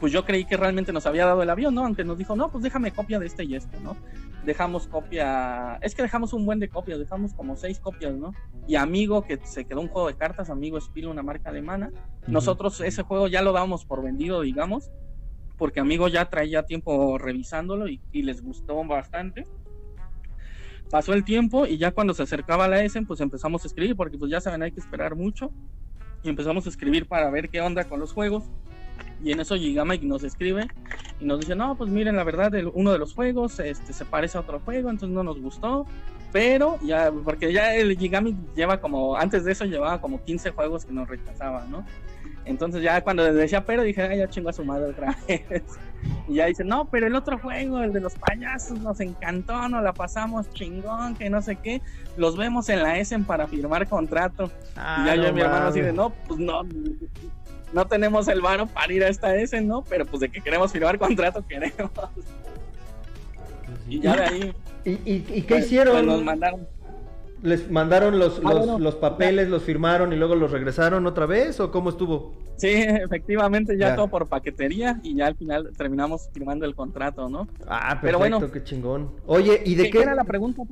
pues yo creí que realmente nos había dado el avión, ¿no? Aunque nos dijo, no, pues déjame copia de este y este, ¿no? Dejamos copia, es que dejamos un buen de copias, dejamos como seis copias, ¿no? Y Amigo, que se quedó un juego de cartas, Amigo Spiel, una marca alemana, nosotros ese juego ya lo dábamos por vendido, digamos, porque Amigo ya traía tiempo revisándolo y, les gustó bastante. Pasó el tiempo y ya cuando se acercaba la Essen, pues empezamos a escribir, porque pues ya saben, hay que esperar mucho. Y empezamos a escribir para ver qué onda con los juegos y en eso Gigamic nos escribe y nos dice, no, pues miren, la verdad, uno de los juegos este, se parece a otro juego, entonces no nos gustó. Pero ya, porque ya el Gigamic lleva como, antes de eso llevaba como 15 juegos que nos rechazaban, ¿no? Entonces ya cuando decía pero dije, ay, ya chingo a su madre otra vez. y ya dice, no, pero el otro juego, el de los payasos, nos encantó, nos la pasamos chingón, que no sé qué. Los vemos en la Essen para firmar contrato. y ya yo mi hermano así de, no, pues no, no tenemos el varo para ir a esta S, ¿no? Pero pues de que queremos firmar contrato, queremos. Y ya de ahí. ¿Y, y, qué pues, hicieron? Pues nos mandaron. ¿Les mandaron los, ah, los, papeles, los firmaron y luego los regresaron otra vez? ¿O cómo estuvo? Sí, efectivamente, ya, todo por paquetería y ya al final terminamos firmando el contrato, ¿no? Ah, perfecto, Pero bueno, qué chingón. Oye, ¿y de qué, era la pregunta?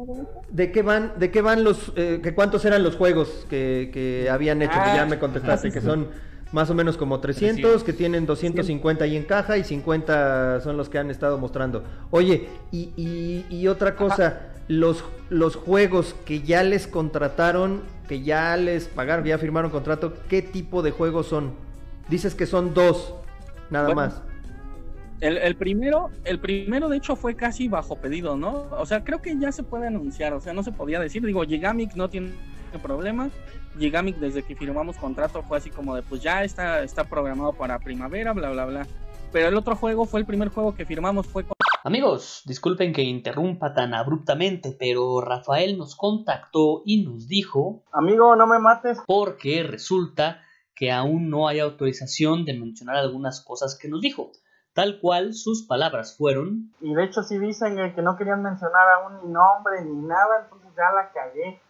¿De qué van, de qué van los, eh, que cuántos eran los juegos que, que habían hecho? que ya ah, me contestaste, que son más o menos como 300, que tienen 250 ahí en caja y 50 son los que han estado mostrando. Oye, y, y, otra cosa, los, los juegos que ya les contrataron, que ya les pagaron, ya firmaron contrato, ¿qué tipo de juegos son? Dices que son dos, nada más. El, el, primero, el primero de hecho fue casi bajo pedido, ¿no? O sea, creo que ya se puede anunciar, o sea, no se podía decir, digo, Gigamic no tiene problema, Gigamic desde que firmamos contrato fue así como de pues ya está, está programado para primavera, bla bla bla. Pero el otro juego fue el primer juego que firmamos, fue con... Amigos, disculpen que interrumpa tan abruptamente, pero Rafael nos contactó y nos dijo... Amigo, no me mates. Porque resulta que aún no hay autorización de mencionar algunas cosas que nos dijo. Tal cual sus palabras fueron... Y de hecho si dicen que no querían mencionar aún ni nombre ni nada, entonces ya la cagué.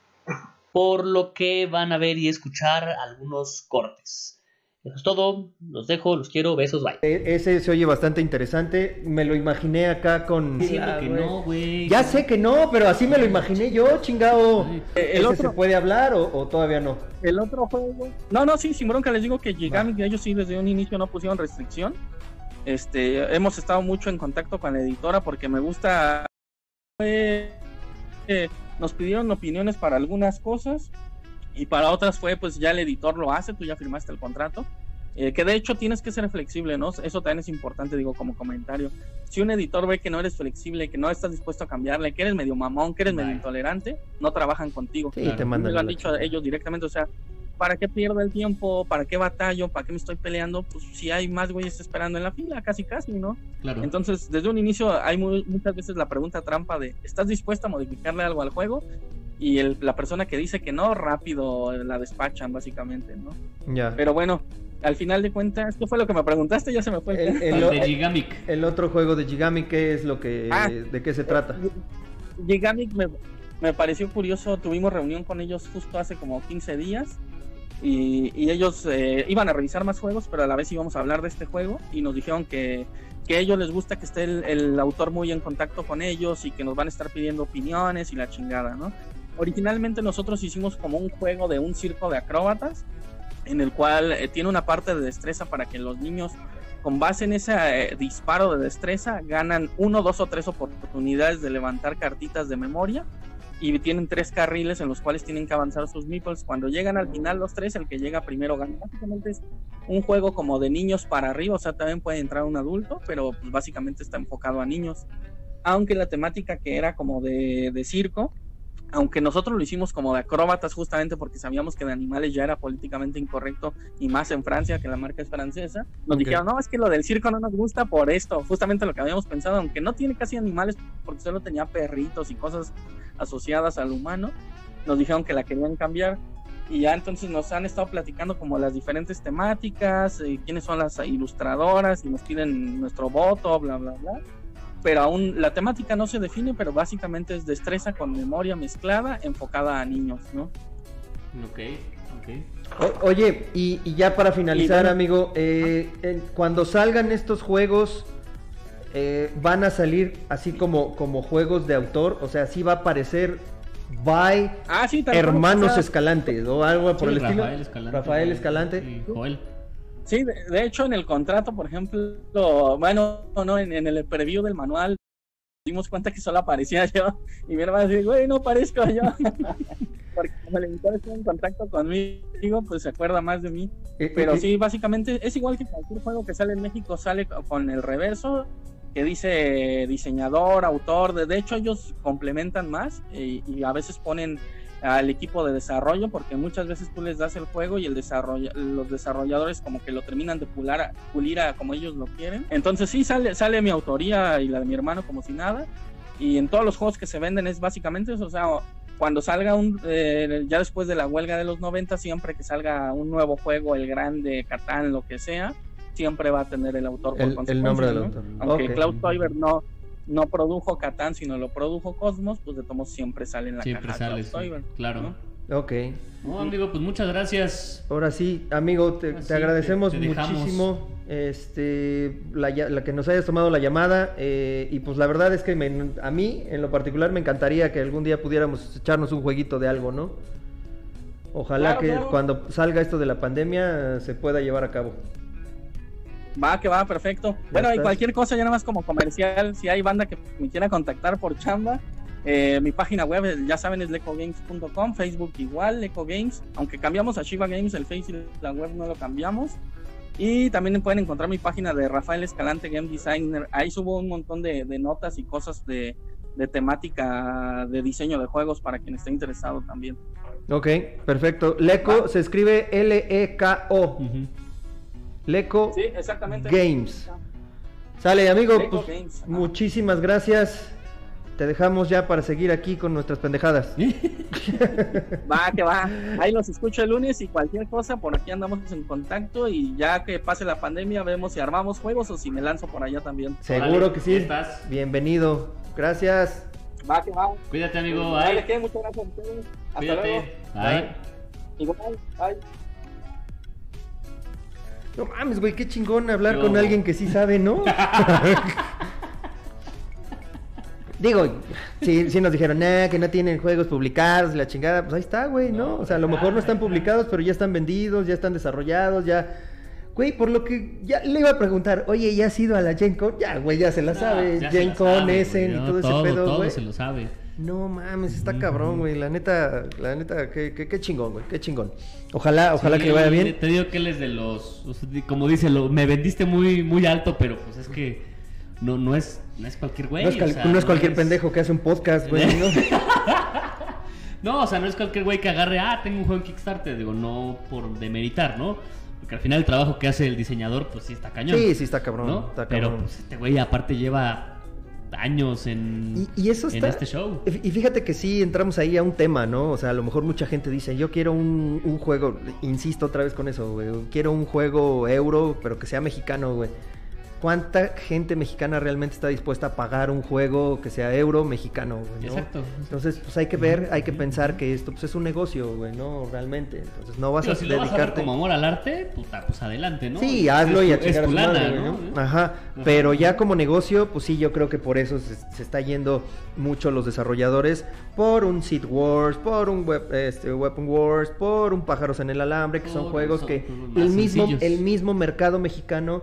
por lo que van a ver y escuchar algunos cortes. Eso es todo, los dejo, los quiero, besos, bye. E, ese se oye bastante interesante, me lo imaginé acá con... que no, güey. Ya sé que no, pero así me lo imaginé yo, chingado. ¿El otro se puede hablar o, todavía no? El otro juego... No, no, sí, sin bronca les digo que Gigamic, ellos sí desde un inicio no pusieron restricción. Este, hemos estado mucho en contacto con la editora porque me gusta... Eh, nos pidieron opiniones para algunas cosas y para otras fue pues ya el editor lo hace, tú ya firmaste el contrato. Eh, que de hecho tienes que ser flexible, ¿no? Eso también es importante, digo, como comentario. Si un editor ve que no eres flexible, que no estás dispuesto a cambiarle, que eres medio mamón, que eres medio intolerante, no trabajan contigo. Sí, te mandan lo han dicho ellos directamente, o sea, ¿para qué pierdo el tiempo? ¿Para qué batallo? ¿Para qué me estoy peleando? Pues si hay más güeyes esperando en la fila, casi casi, ¿no? Claro. Entonces, desde un inicio hay muchas veces la pregunta trampa de, ¿estás dispuesto a modificarle algo al juego? Y la persona que dice que no, rápido la despachan, básicamente, ¿no? Ya. Pero bueno, al final de cuentas, ¿qué fue lo que me preguntaste? Ya se me fue. El, el, de Gigamic. El otro juego de Gigamic, ¿qué es lo que, ah. de qué se trata? Gigamic me, me pareció curioso, tuvimos reunión con ellos justo hace como 15 días y, ellos eh, iban a revisar más juegos, pero a la vez íbamos a hablar de este juego y nos dijeron que, que a ellos les gusta que esté el, autor muy en contacto con ellos y que nos van a estar pidiendo opiniones y la chingada, ¿no? Originalmente nosotros hicimos como un juego de un circo de acróbatas, en el cual eh, tiene una parte de destreza para que los niños, con base en ese eh, disparo de destreza, ganan uno, dos o tres oportunidades de levantar cartitas de memoria y tienen tres carriles en los cuales tienen que avanzar sus meeples. Cuando llegan al final los tres, el que llega primero gana. Básicamente es un juego como de niños para arriba, o sea, también puede entrar un adulto, pero pues básicamente está enfocado a niños. Aunque la temática que era como de, de circo, aunque nosotros lo hicimos como de acróbatas justamente porque sabíamos que de animales ya era políticamente incorrecto y más en Francia que la marca es francesa, nos dijeron, no, es que lo del circo no nos gusta por esto, justamente lo que habíamos pensado, aunque no tiene casi animales porque solo tenía perritos y cosas asociadas al humano, nos dijeron que la querían cambiar y ya entonces nos han estado platicando como las diferentes temáticas, eh, quiénes son las ilustradoras y nos piden nuestro voto, bla, bla, bla pero aún la temática no se define, pero básicamente es destreza con memoria mezclada enfocada a niños, ¿no? Ok, ok. O- oye, y, y ya para finalizar, Y amigo, eh, en- cuando salgan estos juegos, eh, van a salir así como, como juegos de autor, o sea, sí va a aparecer by Ah, sí, Hermanos Escalante, o algo por Sí, el estilo. Rafael Escalante. Rafael Escalante. Y Joel. Sí, de, de hecho en el contrato, por ejemplo, bueno, no, en, en el preview del manual dimos cuenta que solo aparecía yo y mi hermano dice, güey, no parezco yo. Porque como el editor en contacto conmigo, pues se acuerda más de mí. Eh, Pero eh, sí, básicamente es igual que cualquier juego que sale en México, sale co- con el reverso que dice diseñador, autor. De, de hecho, ellos complementan más y, y a veces ponen al equipo de desarrollo porque muchas veces tú les das el juego y el desarrolla, los desarrolladores como que lo terminan de pular a- pulir a como ellos lo quieren. Entonces sí sale sale mi autoría y la de mi hermano como si nada. Y en todos los juegos que se venden es básicamente eso, o sea, cuando salga un, eh, ya después de la huelga de los 90, siempre que salga un nuevo juego, el grande, Catán, lo que sea, siempre va a tener el autor por el, el nombre del ¿no? autor. Aunque Ok. Klaus Teuber no, no produjo Catán, sino lo produjo Cosmos, pues de todos siempre sale en la Siempre caja sale, sí, claro. ¿no? Ok. No, amigo, pues muchas gracias. Ahora sí, amigo, te, agradecemos te- te dejamos. muchísimo este, la, que nos hayas tomado la llamada. eh, y pues la verdad es que me- a mí, en lo particular, me encantaría que algún día pudiéramos echarnos un jueguito de algo, ¿no? Ojalá Claro, que claro. cuando salga esto de la pandemia eh, se pueda llevar a cabo. Va, que va, perfecto. Bueno, y cualquier cosa, ya nada más como comercial, si hay banda que me quiera contactar por chamba, eh, mi página web, eh, ya saben, es lecogames.com, Facebook igual, Lecogames, aunque cambiamos a Shiva Games, el Face y la web no lo cambiamos. Y también pueden encontrar mi página de Rafael Escalante Game Designer, ahí subo un montón de, de notas y cosas de, de temática de diseño de juegos para quien esté interesado también. Ok, perfecto. Leco se escribe L-E-K-O. Leco Sí, exactamente. Games. Sale, amigo. Leco pues, Games, muchísimas gracias. Te dejamos ya para seguir aquí con nuestras pendejadas. Va, que va. Ahí los escucho el lunes y cualquier cosa, por aquí andamos en contacto y ya que pase la pandemia vemos si armamos juegos o si me lanzo por allá también. Seguro que sí. estás. Bienvenido. Gracias. Va, que va. Cuídate, amigo. Dale, Bye. que muchas gracias a ustedes. Hasta luego. Cuídate. Bye. Igual, bye. No mames, güey, qué chingón hablar Yo- con alguien que sí sabe, ¿no? Digo, si, si nos dijeron, nah, que no tienen juegos publicados, la chingada, pues ahí está, güey, ¿no? No, O sea, a lo mejor no está, están publicados, pero ya están vendidos, ya están desarrollados, ya... Güey, por lo que ya le iba a preguntar, oye, ¿ya has ido a la Gen Con? Ya, güey, ya se la No, sabe, Gen Con, Essen y todo ese pedo, todo güey. se lo sabe. No mames, está cabrón, güey, la neta, la neta, qué, qué, qué chingón, güey, qué chingón. Ojalá, ojalá Sí, que le vaya bien. Te digo que él es de los, como dice, lo, me vendiste muy, muy alto, pero pues es que no, no es, no es cualquier güey. no es, cal- o sea, no es cualquier es- pendejo que hace un podcast, güey, ¿no? No, o sea, no es cualquier güey que agarre, ah, tengo un juego en Kickstarter, digo, no por demeritar, ¿no? Porque al final el trabajo que hace el diseñador, pues sí está cañón. Sí, sí está cabrón, ¿no? está Pero pues este güey aparte lleva años en, Y, y eso en este show. Y fíjate que sí entramos ahí a un tema, ¿no? O sea, a lo mejor mucha gente dice, yo quiero un, un juego, insisto otra vez con eso, güey. Quiero un juego euro, pero que sea mexicano, güey. ¿Cuánta gente mexicana realmente está dispuesta a pagar un juego que sea euro mexicano? güey, ¿no? Exacto. Entonces, pues hay que ver, hay que pensar que esto pues, es un negocio, güey, ¿no? Realmente. Entonces, no vas Pero a si lo vas a dedicarte... como amor al arte, puta, pues adelante, ¿no? Sí, hazlo y a es, es a madre, ¿no? ¿no? Ajá. Pero ya como negocio, pues sí, yo creo que por eso se, se está yendo mucho los desarrolladores por un Seed Wars, por un web- este, Weapon Wars, por un Pájaros en el Alambre, que son juegos que el mismo, sencillos. el mismo mercado mexicano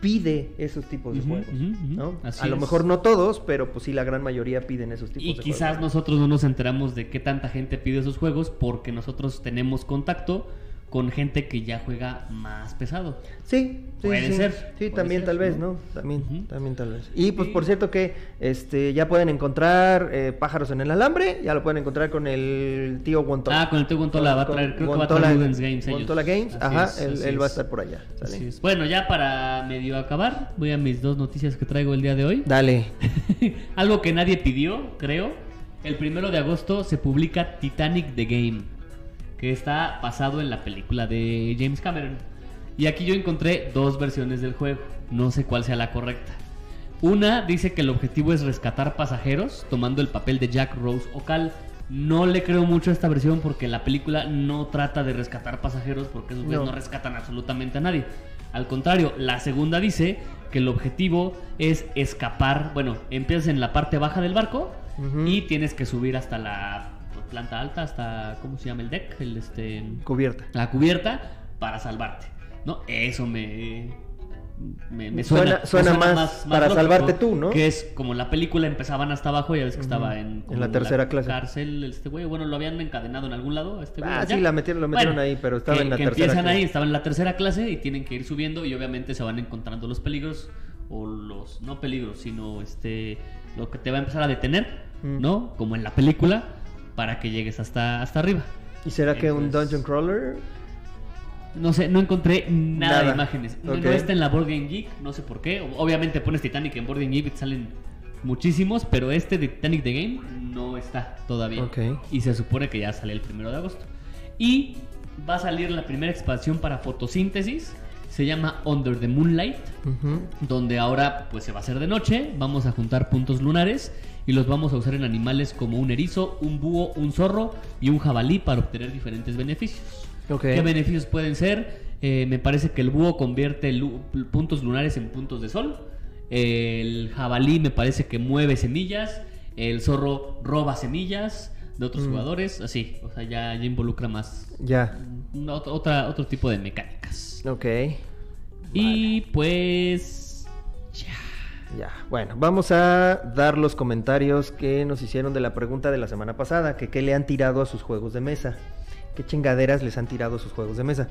pide esos tipos de juegos. ¿no? Así a lo es. mejor no todos, pero pues sí la gran mayoría piden esos tipos Y de quizás juegos. nosotros no nos enteramos de qué tanta gente pide esos juegos porque nosotros tenemos contacto con gente que ya juega más pesado. Sí, sí, Puede sí. ser, Sí, puede también ser, tal vez, ¿no? También, también tal vez. Y pues por cierto que este ya pueden encontrar eh, pájaros en el alambre, ya lo pueden encontrar con el tío Guantola. Ah, con el tío Guantola va a traer- creo que va a traer Games ellos. Guantola Games, Así ajá, es, él, va a es. estar por allá. ¿sale? Así es. Bueno, ya para medio acabar, voy a mis dos noticias que traigo el día de hoy. Dale. Algo que nadie pidió, creo. El primero de agosto se publica Titanic The Game, que está basado en la película de James Cameron. Y aquí yo encontré dos versiones del juego. No sé cuál sea la correcta. Una dice que el objetivo es rescatar pasajeros tomando el papel de Jack Rose o Cal. No le creo mucho a esta versión porque la película no trata de rescatar pasajeros porque esos No. no rescatan absolutamente a nadie. Al contrario, la segunda dice que el objetivo es escapar. Bueno, empiezas en la parte baja del barco y tienes que subir hasta la planta alta, hasta ¿cómo se llama el deck? El este Cubierta. la cubierta para salvarte. ¿No? Eso me me, me Suena- suena, suena me más para salvarte tú, ¿no? Que es como la película empezaban hasta abajo, ya ves que estaba en, como En la tercera clase. cárcel, este güey, bueno, lo habían encadenado en algún lado, este güey. Ah, allá. sí, la metieron, lo metieron ahí, pero estaba que- en la que tercera empiezan clase. ahí, estaban en la tercera clase y tienen que ir subiendo y obviamente se van encontrando los peligros o los no peligros, sino este lo que te va a empezar a detener, Mm. ¿no? Como en la película para que llegues hasta hasta arriba. ¿Y será que un Dungeon Crawler? No sé, no encontré nada, de imágenes. No, está en la Board Game Geek, no sé por qué. Obviamente pones Titanic en Board Game Geek y te salen muchísimos, pero este de Titanic The Game no está todavía. Y se supone que ya sale el primero de agosto. Y va a salir la primera expansión para fotosíntesis. Se llama Under the Moonlight donde ahora pues se va a hacer de noche, vamos a juntar puntos lunares y los vamos a usar en animales como un erizo, un búho, un zorro y un jabalí para obtener diferentes beneficios. ¿Qué beneficios pueden ser? Eh, me parece que el búho convierte lu- puntos lunares en puntos de sol. El jabalí me parece que mueve semillas. El zorro roba semillas de otros Mm. jugadores. Así, o sea, ya, ya involucra más. Ya. Otra, otro tipo de mecánicas. Ok. Y pues. Ya. Ya, bueno, vamos a dar los comentarios que nos hicieron de la pregunta de la semana pasada, que qué le han tirado a sus juegos de mesa, qué chingaderas les han tirado a sus juegos de mesa.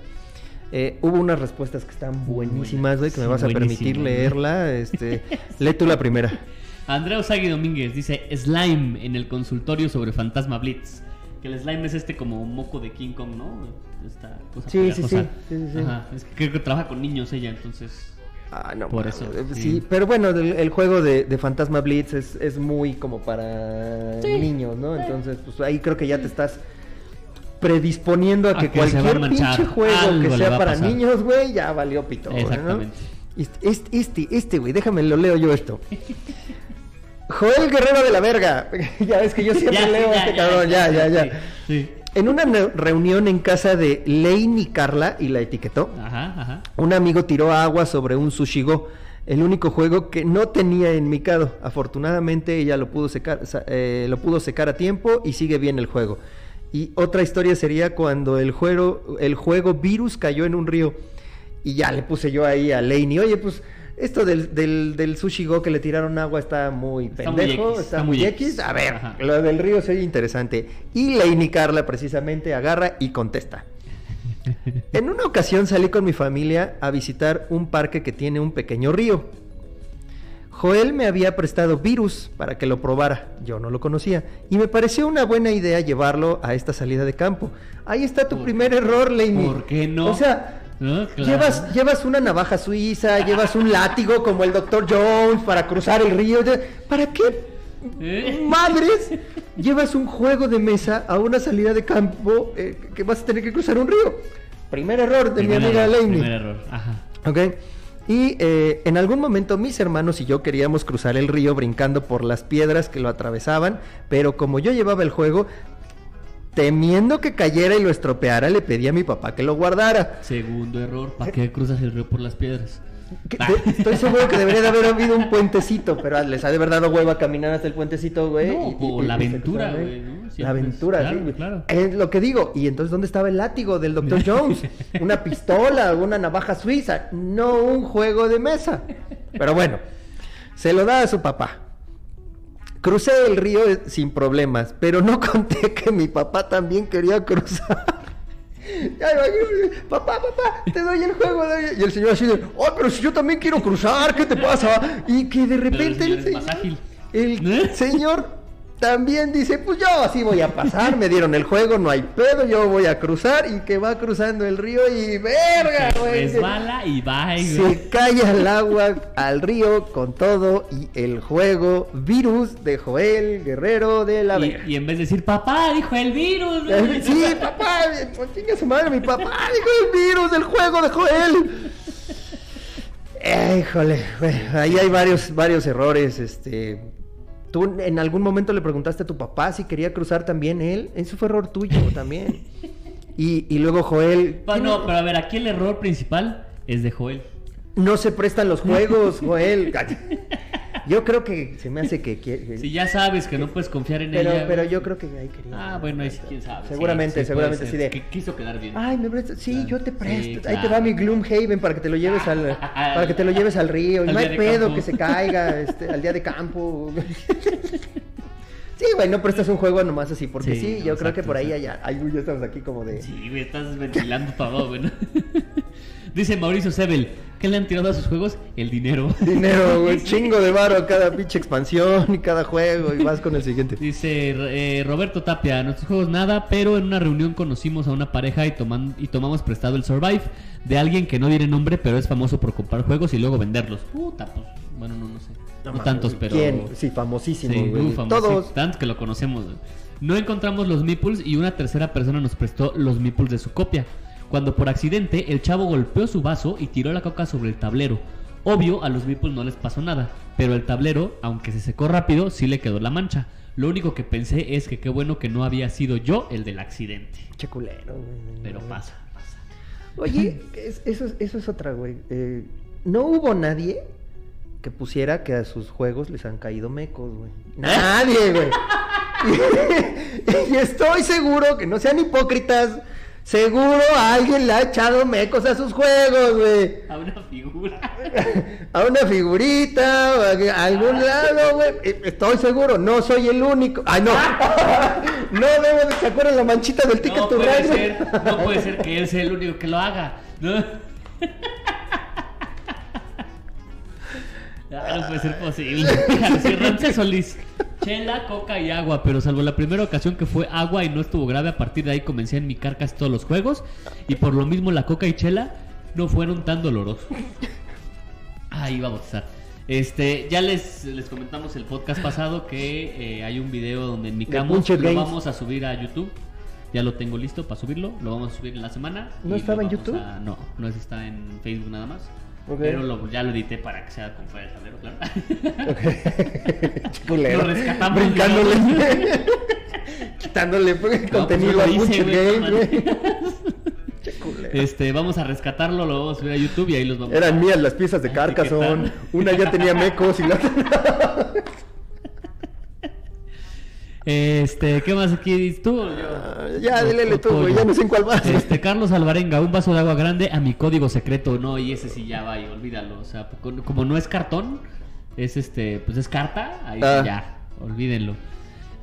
Eh, hubo unas respuestas que están buenísimas, güey, que me vas a permitir leerla. Este, lee tú la primera. Andrea Osagui Domínguez dice Slime en el consultorio sobre Fantasma Blitz. Que el slime es este como moco de King Kong, ¿no? Esta cosa Sí, sí, sí, sí, sí, sí. Ajá, Es que creo que trabaja con niños ella, entonces. Ah, no, Por eso, eh, sí. Sí, pero bueno, el, el juego de, de Fantasma Blitz es, es muy como para Sí. niños, ¿no? Entonces, pues ahí creo que ya te estás predisponiendo a A que, cualquier pinche juego Algo que sea para niños, güey, ya valió pito. ¿no? Exactamente. Este, este, este, este, güey, déjame lo leo yo esto. Joel Guerrero de la Verga. ya es que yo siempre Ya, leo a este ya, cabrón, ya, ya, ya. sí, Sí. En una reunión en casa de Lane y Carla, y la etiquetó, Ajá, ajá. un amigo tiró agua sobre un Sushi Go, el único juego que no tenía en Mikado. Afortunadamente ella lo pudo secar, eh, lo pudo secar a tiempo y sigue bien el juego. Y otra historia sería cuando el juego, el juego Virus cayó en un río. Y ya le puse yo ahí a Laney, oye, pues esto del, del, del Sushi Go que le tiraron agua está muy pendejo, está, muy X. A ver, Ajá. lo del río se oye interesante. Y Laney Carla precisamente agarra y contesta. En una ocasión salí con mi familia a visitar un parque que tiene un pequeño río. Joel me había prestado virus para que lo probara, yo no lo conocía, y me pareció una buena idea llevarlo a esta salida de campo. Ahí está tu ¿Por primer error, Laney. ¿Por qué no? O sea, No, claro. llevas, llevas una navaja suiza, llevas un látigo como el Dr. Jones para cruzar el río. ¿Para qué ¿Eh? madres llevas un juego de mesa a una salida de campo eh, que vas a tener que cruzar un río? Primer error de Primer mi amiga error, Laney. Primer error, ajá. ¿Ok? Y eh, en algún momento mis hermanos y yo queríamos cruzar el río brincando por las piedras que lo atravesaban, pero como yo llevaba el juego, temiendo que cayera y lo estropeara, le pedí a mi papá que lo guardara. Segundo error, ¿para qué cruzas el río por las piedras? De- estoy seguro que debería de haber habido un puentecito, pero les ha de verdad dado hueva caminar hasta el puentecito, güey. No, y- o y- la y aventura, güey, La aventura, güey. claro. Es lo que digo. Y entonces, ¿dónde estaba el látigo del Dr. Jones? Una pistola, una navaja suiza, no un juego de mesa. Pero bueno, se lo da a su papá. Crucé el río sin problemas, pero no conté que mi papá también quería cruzar. Ya papá, papá, te doy el juego. doy el-". Y el señor así de, oh, pero si yo también quiero cruzar, ¿qué te pasa? Y que de repente el es señor, el señor también dice, pues yo así voy a pasar, me dieron el juego, no hay pedo, yo voy a cruzar y que va cruzando el río y verga, Se güey. resbala y va, y, güey. Se cae al agua, al río con todo y el juego virus de Joel Guerrero de la Vega. Y, y en vez de decir, papá, dijo el virus. güey". Sí, papá, pues chinga su madre, mi papá dijo el virus del juego de Joel. Eh, híjole, güey, ahí hay varios, varios errores, este. ¿Tú en algún momento le preguntaste a tu papá si quería cruzar también él? Eso fue error tuyo también. Y, y luego Joel... ¿quién- no, pero a ver, aquí el error principal es de Joel. No se prestan los juegos, Joel. Yo creo que se me hace que. Si ya sabes que no puedes confiar en pero, ella. pero yo creo que ahí quería... Ah, bueno, ahí sí, quién sabe. Seguramente, sí, seguramente sí de... Que quiso quedar bien. Ay, me prestas. Sí, yo te presto. Ahí te va mi Gloomhaven para que te lo lleves al, para que te lo lleves al río. Y no hay pedo campo. que se caiga este, al día de campo. Sí, güey, no prestas un juego nomás así, porque sí, Sí, yo creo que por ahí ay, ya estamos aquí como de... Sí, güey, estás ventilando todo, güey. ¿No? Dice Mauricio Sebel, ¿qué le han tirado a sus juegos? El dinero. Dinero, güey, chingo de varo cada pinche expansión y cada juego y vas con el siguiente. Dice eh, Roberto Tapia, nuestros juegos nada, pero en una reunión conocimos a una pareja y, toman, y tomamos prestado el Survive de alguien que no diré nombre, pero es famoso por comprar juegos y luego venderlos. Puta, pues, bueno, no, no sé. No, mames, tantos, pero... ¿Quién? Sí, famosísimo, Sí, güey. famoso. Todos. sí, tantos que lo conocemos. güey. No encontramos los meeples y una tercera persona nos prestó los meeples de su copia. Cuando por accidente el chavo golpeó su vaso y tiró la coca sobre el tablero. Obvio, a los meeples no les pasó nada, pero el tablero, aunque se secó rápido, sí le quedó la mancha. Lo único que pensé es que qué bueno que no había sido yo el del accidente. Che culero, güey. Pero pasa, pasa. Oye, es- eso, es- eso es otra, güey. Eh, no hubo nadie que pusiera que a sus juegos les han caído mecos, güey. Nadie, güey. y estoy seguro que no sean hipócritas. Seguro alguien le ha echado mecos a sus juegos, güey. A una figura. A una figurita, o a algún lado, güey. Eh, Estoy seguro, no soy el único. Ay, no. No debo de. ¿Se acuerdan la manchita del Ticket No to puede ser, no puede ser que él sea el único que lo haga. ¿no? Ah, no puede ser posible. Ramsés Solís. Chela, coca y agua, pero salvo la primera ocasión que fue agua y no estuvo grave, a partir de ahí comencé a enmicar casi todos los juegos y por lo mismo la coca y chela no fueron tan dolorosos. Ahí vamos a estar. Este, ya les, les comentamos el podcast pasado que eh, hay un video donde enmicamos, lo Games. vamos a subir a YouTube. Ya lo tengo listo para subirlo, lo vamos a subir en la semana. ¿No y estaba lo en vamos YouTube? a- no, no está en Facebook nada más. Ok. Pero lo- ya lo edité para que sea con fuera de tablero, claro. Culero. Lo rescatamos, Brincándole. Quitándole pues, No, contenido pues al yo lo hice, Bunched güey, este, vamos a rescatarlo, lo vamos a subir a YouTube y ahí los vamos Eran a... mías las piezas de Carcassonne. Una ya tenía mecos y la otra. Este, ¿qué más aquí dices tú? Yo- Ah, ya, dile tú, güey. Ya no sé en cuál vas. Este, Carlos Alvarenga, un vaso de agua grande a mi código secreto. No, y ese sí ya va y olvídalo. O sea, como no es cartón, es este, pues es carta, ahí Ah. ya, olvídenlo.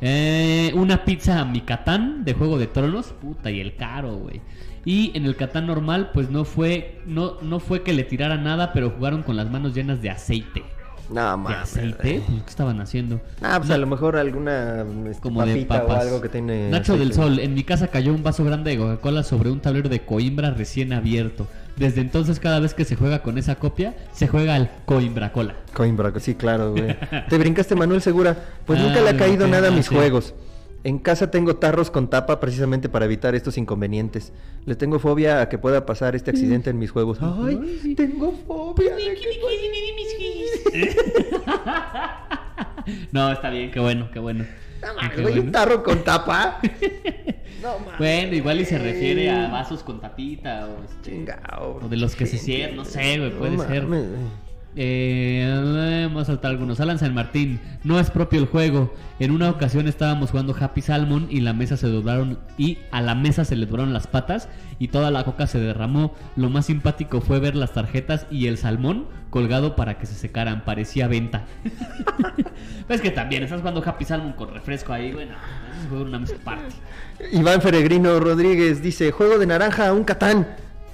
Eh, una pizza a mi Catán de Juego de Tronos, puta, y el caro, güey. Y en el Catán normal, pues no fue, no, no fue que le tirara nada, pero jugaron con las manos llenas de aceite. No, ¿De mames. aceite? Pues, ¿Qué estaban haciendo? Ah, pues a lo mejor alguna este, como de papas. o algo que tiene. Nacho aceite. del Sol, en mi casa cayó un vaso grande de Coca-Cola sobre un tablero de Coimbra recién abierto. Desde entonces, cada vez que se juega con esa copia, se juega al Coimbra Cola. Coimbra, sí, claro, güey. Te brincaste Manuel Segura. Pues Ah, nunca le ha caído nada a ah, mis sí. juegos. En casa tengo tarros con tapa precisamente para evitar estos inconvenientes. Le tengo fobia a que pueda pasar este accidente en mis juegos. Ay, tengo fobia. de que no, está bien, qué bueno, qué bueno. No mames, un tarro con tapa. No mames. Bueno, igual y se refiere a vasos con tapita o, este, Chingao. o de los que se cierran, no sé, güey, puede No ser. mames. Eh, vamos a saltar algunos. Alan San Martín, no es propio el juego. En una ocasión estábamos jugando Happy Salmon y la mesa se doblaron y a la mesa se le doblaron las patas y toda la coca se derramó. Lo más simpático fue ver las tarjetas y el salmón colgado para que se secaran. Parecía venta. pues que también estás jugando Happy Salmon con refresco ahí, bueno, es juego una mesa aparte. Iván Feregrino Rodríguez dice, juego de naranja, un catán.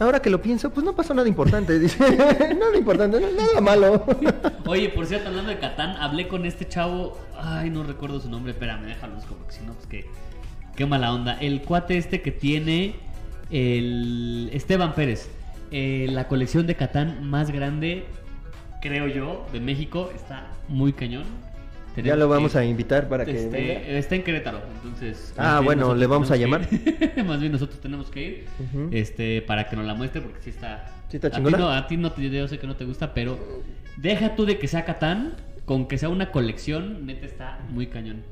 Ahora que lo pienso, pues no pasó nada importante. Dice, nada importante, nada malo. Oye, por cierto, hablando de Catán, hablé con este chavo. Ay, no recuerdo su nombre, espérame, déjalo busco, porque si no, pues que. Qué mala onda. El cuate este que tiene. El. Esteban Pérez. eh, la colección de Catán más grande, creo yo, de México. Está muy cañón. Ya lo vamos que- a invitar para que este, venga. está en Querétaro, entonces. Ah, bueno, le vamos a ir. más bien nosotros tenemos que ir. Este, para que nos la muestre, porque sí está. ¿Sí está a ti chingona? no, a ti no te, yo sé que no te gusta, pero deja tú de que sea Catán, con que sea una colección, neta está muy cañón.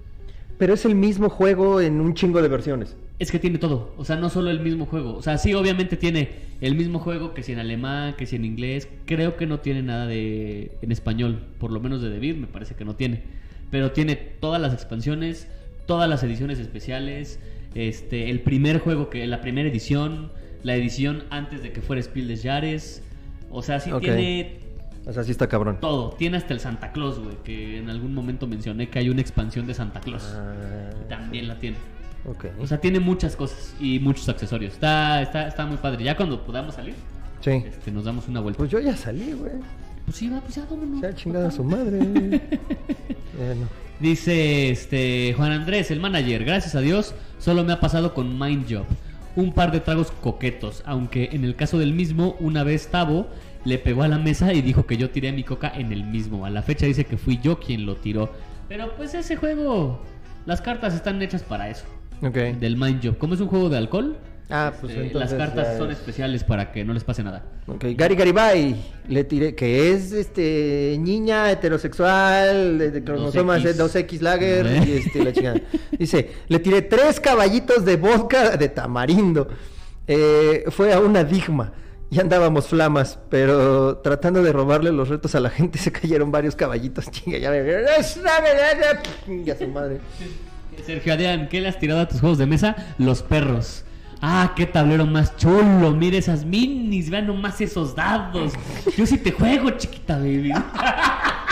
Pero es el mismo juego en un chingo de versiones. Es que tiene todo, o sea, no solo el mismo juego. O sea, sí, obviamente tiene el mismo juego que si en alemán, que si en inglés. Creo que no tiene nada de en español, por lo menos de Debir, me parece que no tiene. Pero tiene todas las expansiones, todas las ediciones especiales, este, el primer juego que la primera edición, la edición antes de que fuera Spiel des Jahres. O sea, sí Ok. tiene O sea, sí está cabrón. todo. Tiene hasta el Santa Claus, güey, que en algún momento mencioné que hay una expansión de Santa Claus. Ah, También la tiene. ok. O sea, tiene muchas cosas y muchos accesorios. Está, está, está muy padre. Ya cuando podamos salir, Sí. este, nos damos una vuelta. Pues yo ya salí, güey. Pues sí, va, pues ya vámonos. Se ha chingado a su madre. bueno. Dice este Juan Andrés, el manager, gracias a Dios, solo me ha pasado con Mind Job. Un par de tragos coquetos, aunque en el caso del mismo, una vez Tavo le pegó a la mesa y dijo que yo tiré mi coca en el mismo. A la fecha dice que fui yo quien lo tiró. Pero pues ese juego, las cartas están hechas para eso. Ok. Del Mind Job. Como es un juego de alcohol, Ah, pues este, entonces. las cartas son es- especiales para que no les pase nada. Ok, Gary Garibay, le tiré, que es este niña heterosexual, de, de cromosomas 2X. 2X Lager, ¿Eh? y este, la chingada. Dice, le tiré tres caballitos de vodka de tamarindo. Eh, fue a una digma. Ya andábamos flamas, pero tratando de robarle los retos a la gente se cayeron varios caballitos. Chinga, ya me... Ya su madre. Sergio Adrián, ¿qué le has tirado a tus juegos de mesa? Los perros. Ah, qué tablero más chulo. Mira esas minis, vean nomás esos dados. Yo sí te juego, chiquita baby.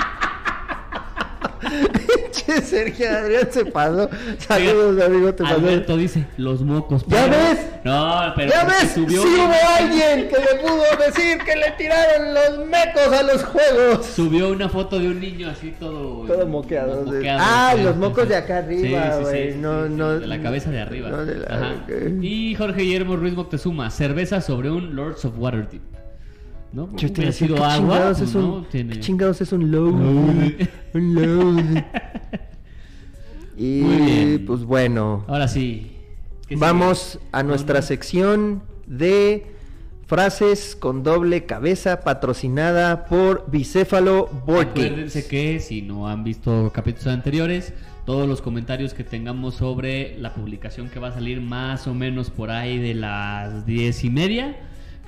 Sergio Adrián se pasó. Saludos, amigo, te pasó. Alberto dice, los mocos. ¿Ya pero- ves? No, pero ¿Ya ves? subió, sí hubo alguien que le pudo decir que le tiraron los mecos a los juegos. subió una foto de un niño así todo... Todo moqueado. de- moqueado, ah, los mocos de acá arriba, Sí, no, no. De la cabeza de arriba. No, de la- Ajá. ok. Y Jorge Guillermo Ruiz Moctezuma, cerveza sobre un Lords of Waterdeep. ¿No? Yo te sido ¿qué agua, chingados, es un, ¿no? Tiene- ¿qué chingados es un load? Load. un load. Y Muy bien. pues bueno, Ahora sí. vamos a nuestra sección de frases con doble cabeza patrocinada por Bicéfalo Board. Acuérdense que si no han visto capítulos anteriores, todos los comentarios que tengamos sobre la publicación que va a salir más o menos por ahí de las diez y media,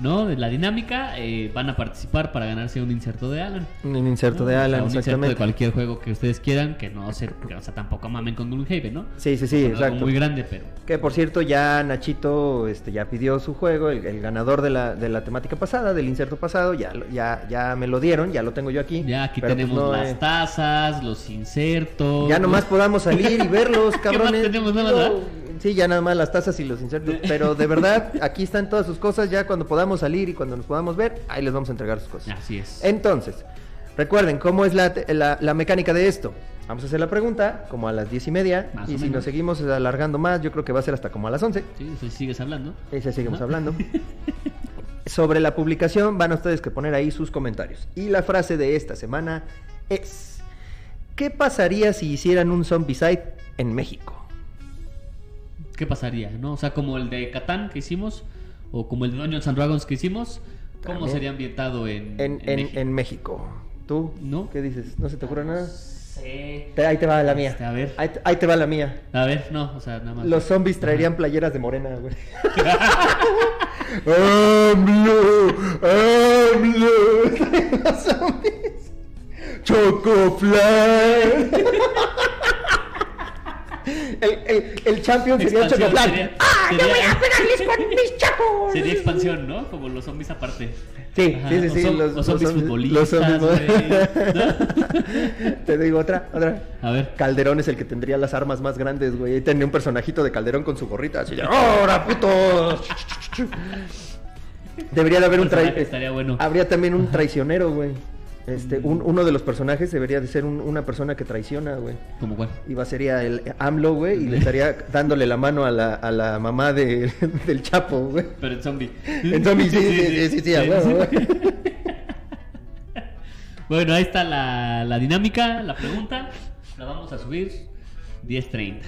¿no? De la dinámica, eh, van a participar para ganarse un inserto de Alan. Un inserto ¿no? de O sea, Alan, un inserto de cualquier juego que ustedes quieran, que no se, que, o sea, tampoco mamen con Gloomhaven, ¿no? Sí, sí, sí, Con algo exacto. muy grande, pero Que por cierto, ya Nachito este, ya pidió su juego, el, el ganador de la, de la temática pasada, del inserto pasado, ya, ya, ya me lo dieron, ya lo tengo yo aquí. ya aquí pues, tenemos no, las eh, tazas, los insertos. Ya nomás ¿no? podamos salir y verlos, ¿Qué más cabrones. tenemos? Nada más, Yo- ¿verdad? Sí, ya nada más las tazas y los insertos. Pero de verdad, aquí están todas sus cosas. Ya cuando podamos salir y cuando nos podamos ver, ahí les vamos a entregar sus cosas. Así es. Entonces, recuerden cómo es la, la- la mecánica de esto. Vamos a hacer la pregunta como a las diez y media. Más y si menos. nos seguimos seguimos más, yo creo que va a ser hasta como a las 11. Sí, sí, sigues hablando. Se seguimos hablando. Sobre la publicación van ustedes que poner ahí sus comentarios. Y la frase de esta semana es: ¿Qué pasaría si hicieran un Zombicide en México? ¿qué pasaría? ¿no? O sea, como el de Catán que hicimos, o como el de Dungeons and Dragons que hicimos, ¿cómo También. sería ambientado en, En, en en- México? México. ¿Tú? ¿No? ¿Qué dices? ¿No se te ocurre nada? Sí. Te- ahí te va la mía. Este, a ver. Ahí, te- ahí te va la mía. A ver, no, o sea, nada más. Los zombies traerían playeras de morena, güey. ¡AMLO! ¡AMLO! Los zombies. ¡Chocoflan! El, el, el champion sería Chocoflan. ¡Ah, yo sería- voy a pegarles con mis chacos! Sería expansión, ¿no? Como los zombies aparte. Sí, Ajá, sí, los, o los zombies futbolistas, los zombies- ¿no? Te digo otra, otra. A ver. Calderón es el que tendría las armas más grandes, güey. Ahí tenía un personajito de Calderón con su gorrita así de ¡Ahora, putos! Debería de haber un traicionero. estaría bueno. Habría también un traicionero, güey. Este, un- uno de los personajes debería de ser un- una persona que traiciona, güey. ¿Como cuál? Iba sería el AMLO, güey, y le estaría dándole la mano a la, a la mamá de- del Chapo, güey. Pero en zombie. En zombie, sí, sí, sí, sí. Bueno, ahí está la, la dinámica, la pregunta. La vamos a subir 10.30.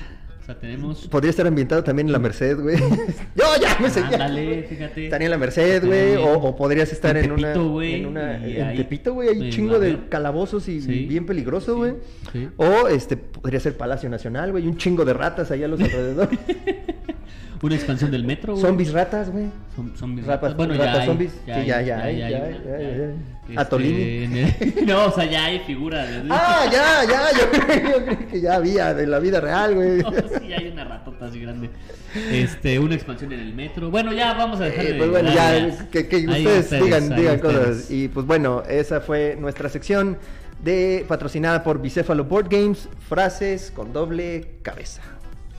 Sea, tenemos... Podría estar ambientado también en la Merced, güey. Yo ya me sé. ya. Ándale, fíjate. Estaría en la Merced, güey, o, o podrías estar en, En una, Tepito, güey, en una en ahí- Tepito, güey, hay un en chingo de calabozos y Sí. bien peligroso, güey. Sí. O este podría ser Palacio Nacional, güey, un chingo de ratas allá a los alrededores. Una expansión del metro, güey. Zombies ratas, güey. Som- zombies ratas. Bueno, ratas ya hay, zombies. Sí, hay, ya, ya hay ya ya ya hay. Este, No, o sea, ya hay figuras. Ah, ya, ya, yo, creo- yo creí que ya había de la vida real, güey. No, sí, hay una ratota así grande. Este, una expansión en el metro. Bueno, ya vamos a dejar Eh, pues bueno, ya, que, ustedes, ustedes, digan, digan ustedes. cosas. Y pues bueno, esa fue nuestra sección de patrocinada por Bicéfalo Board Games, frases con doble cabeza.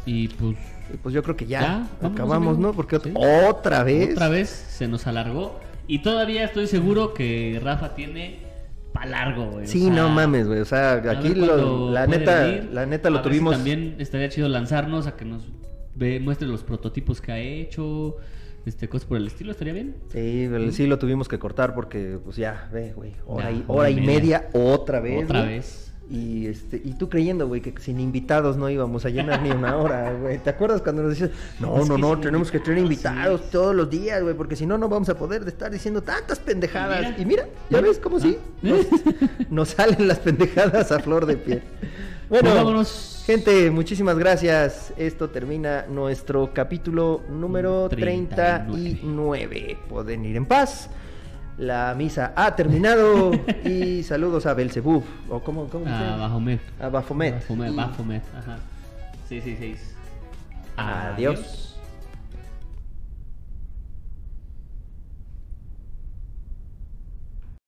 Y pues pues yo creo que ya, acabamos. ¿no? Porque Sí. otra vez. otra vez se nos alargó. Y todavía estoy seguro que Rafa tiene pa' largo, güey. o Sí, sea, no mames, güey. O sea, aquí lo- la neta, venir. la neta lo tuvimos. también estaría chido lanzarnos a que nos ve, muestre los prototipos que ha hecho, este cosas por el estilo, estaría bien. Sí, sí lo tuvimos que cortar porque, pues ya, ve, güey. Hora, Ya, y, hora y media, otra vez. Otra güey. vez. Y este, y tú creyendo, güey, que sin invitados no íbamos a llenar ni una hora, güey. ¿Te acuerdas cuando nos decías, no, Es no, no, tenemos que tener invitados, invitados sí. todos los días, güey, porque si no, no vamos a poder de estar diciendo tantas pendejadas. Y mira. Y mira, ya ves cómo sí, nos, nos salen las pendejadas a flor de piel. Bueno, Pues vámonos. gente, muchísimas gracias. Esto termina nuestro capítulo número 39. 39. Pueden ir en paz. La misa ha terminado y saludos a Belzebub o cómo, cómo dice? A Bajomet. a Bafomet. Bafomet, Y Bafomet, ajá. Sí, sí, sí. Adiós.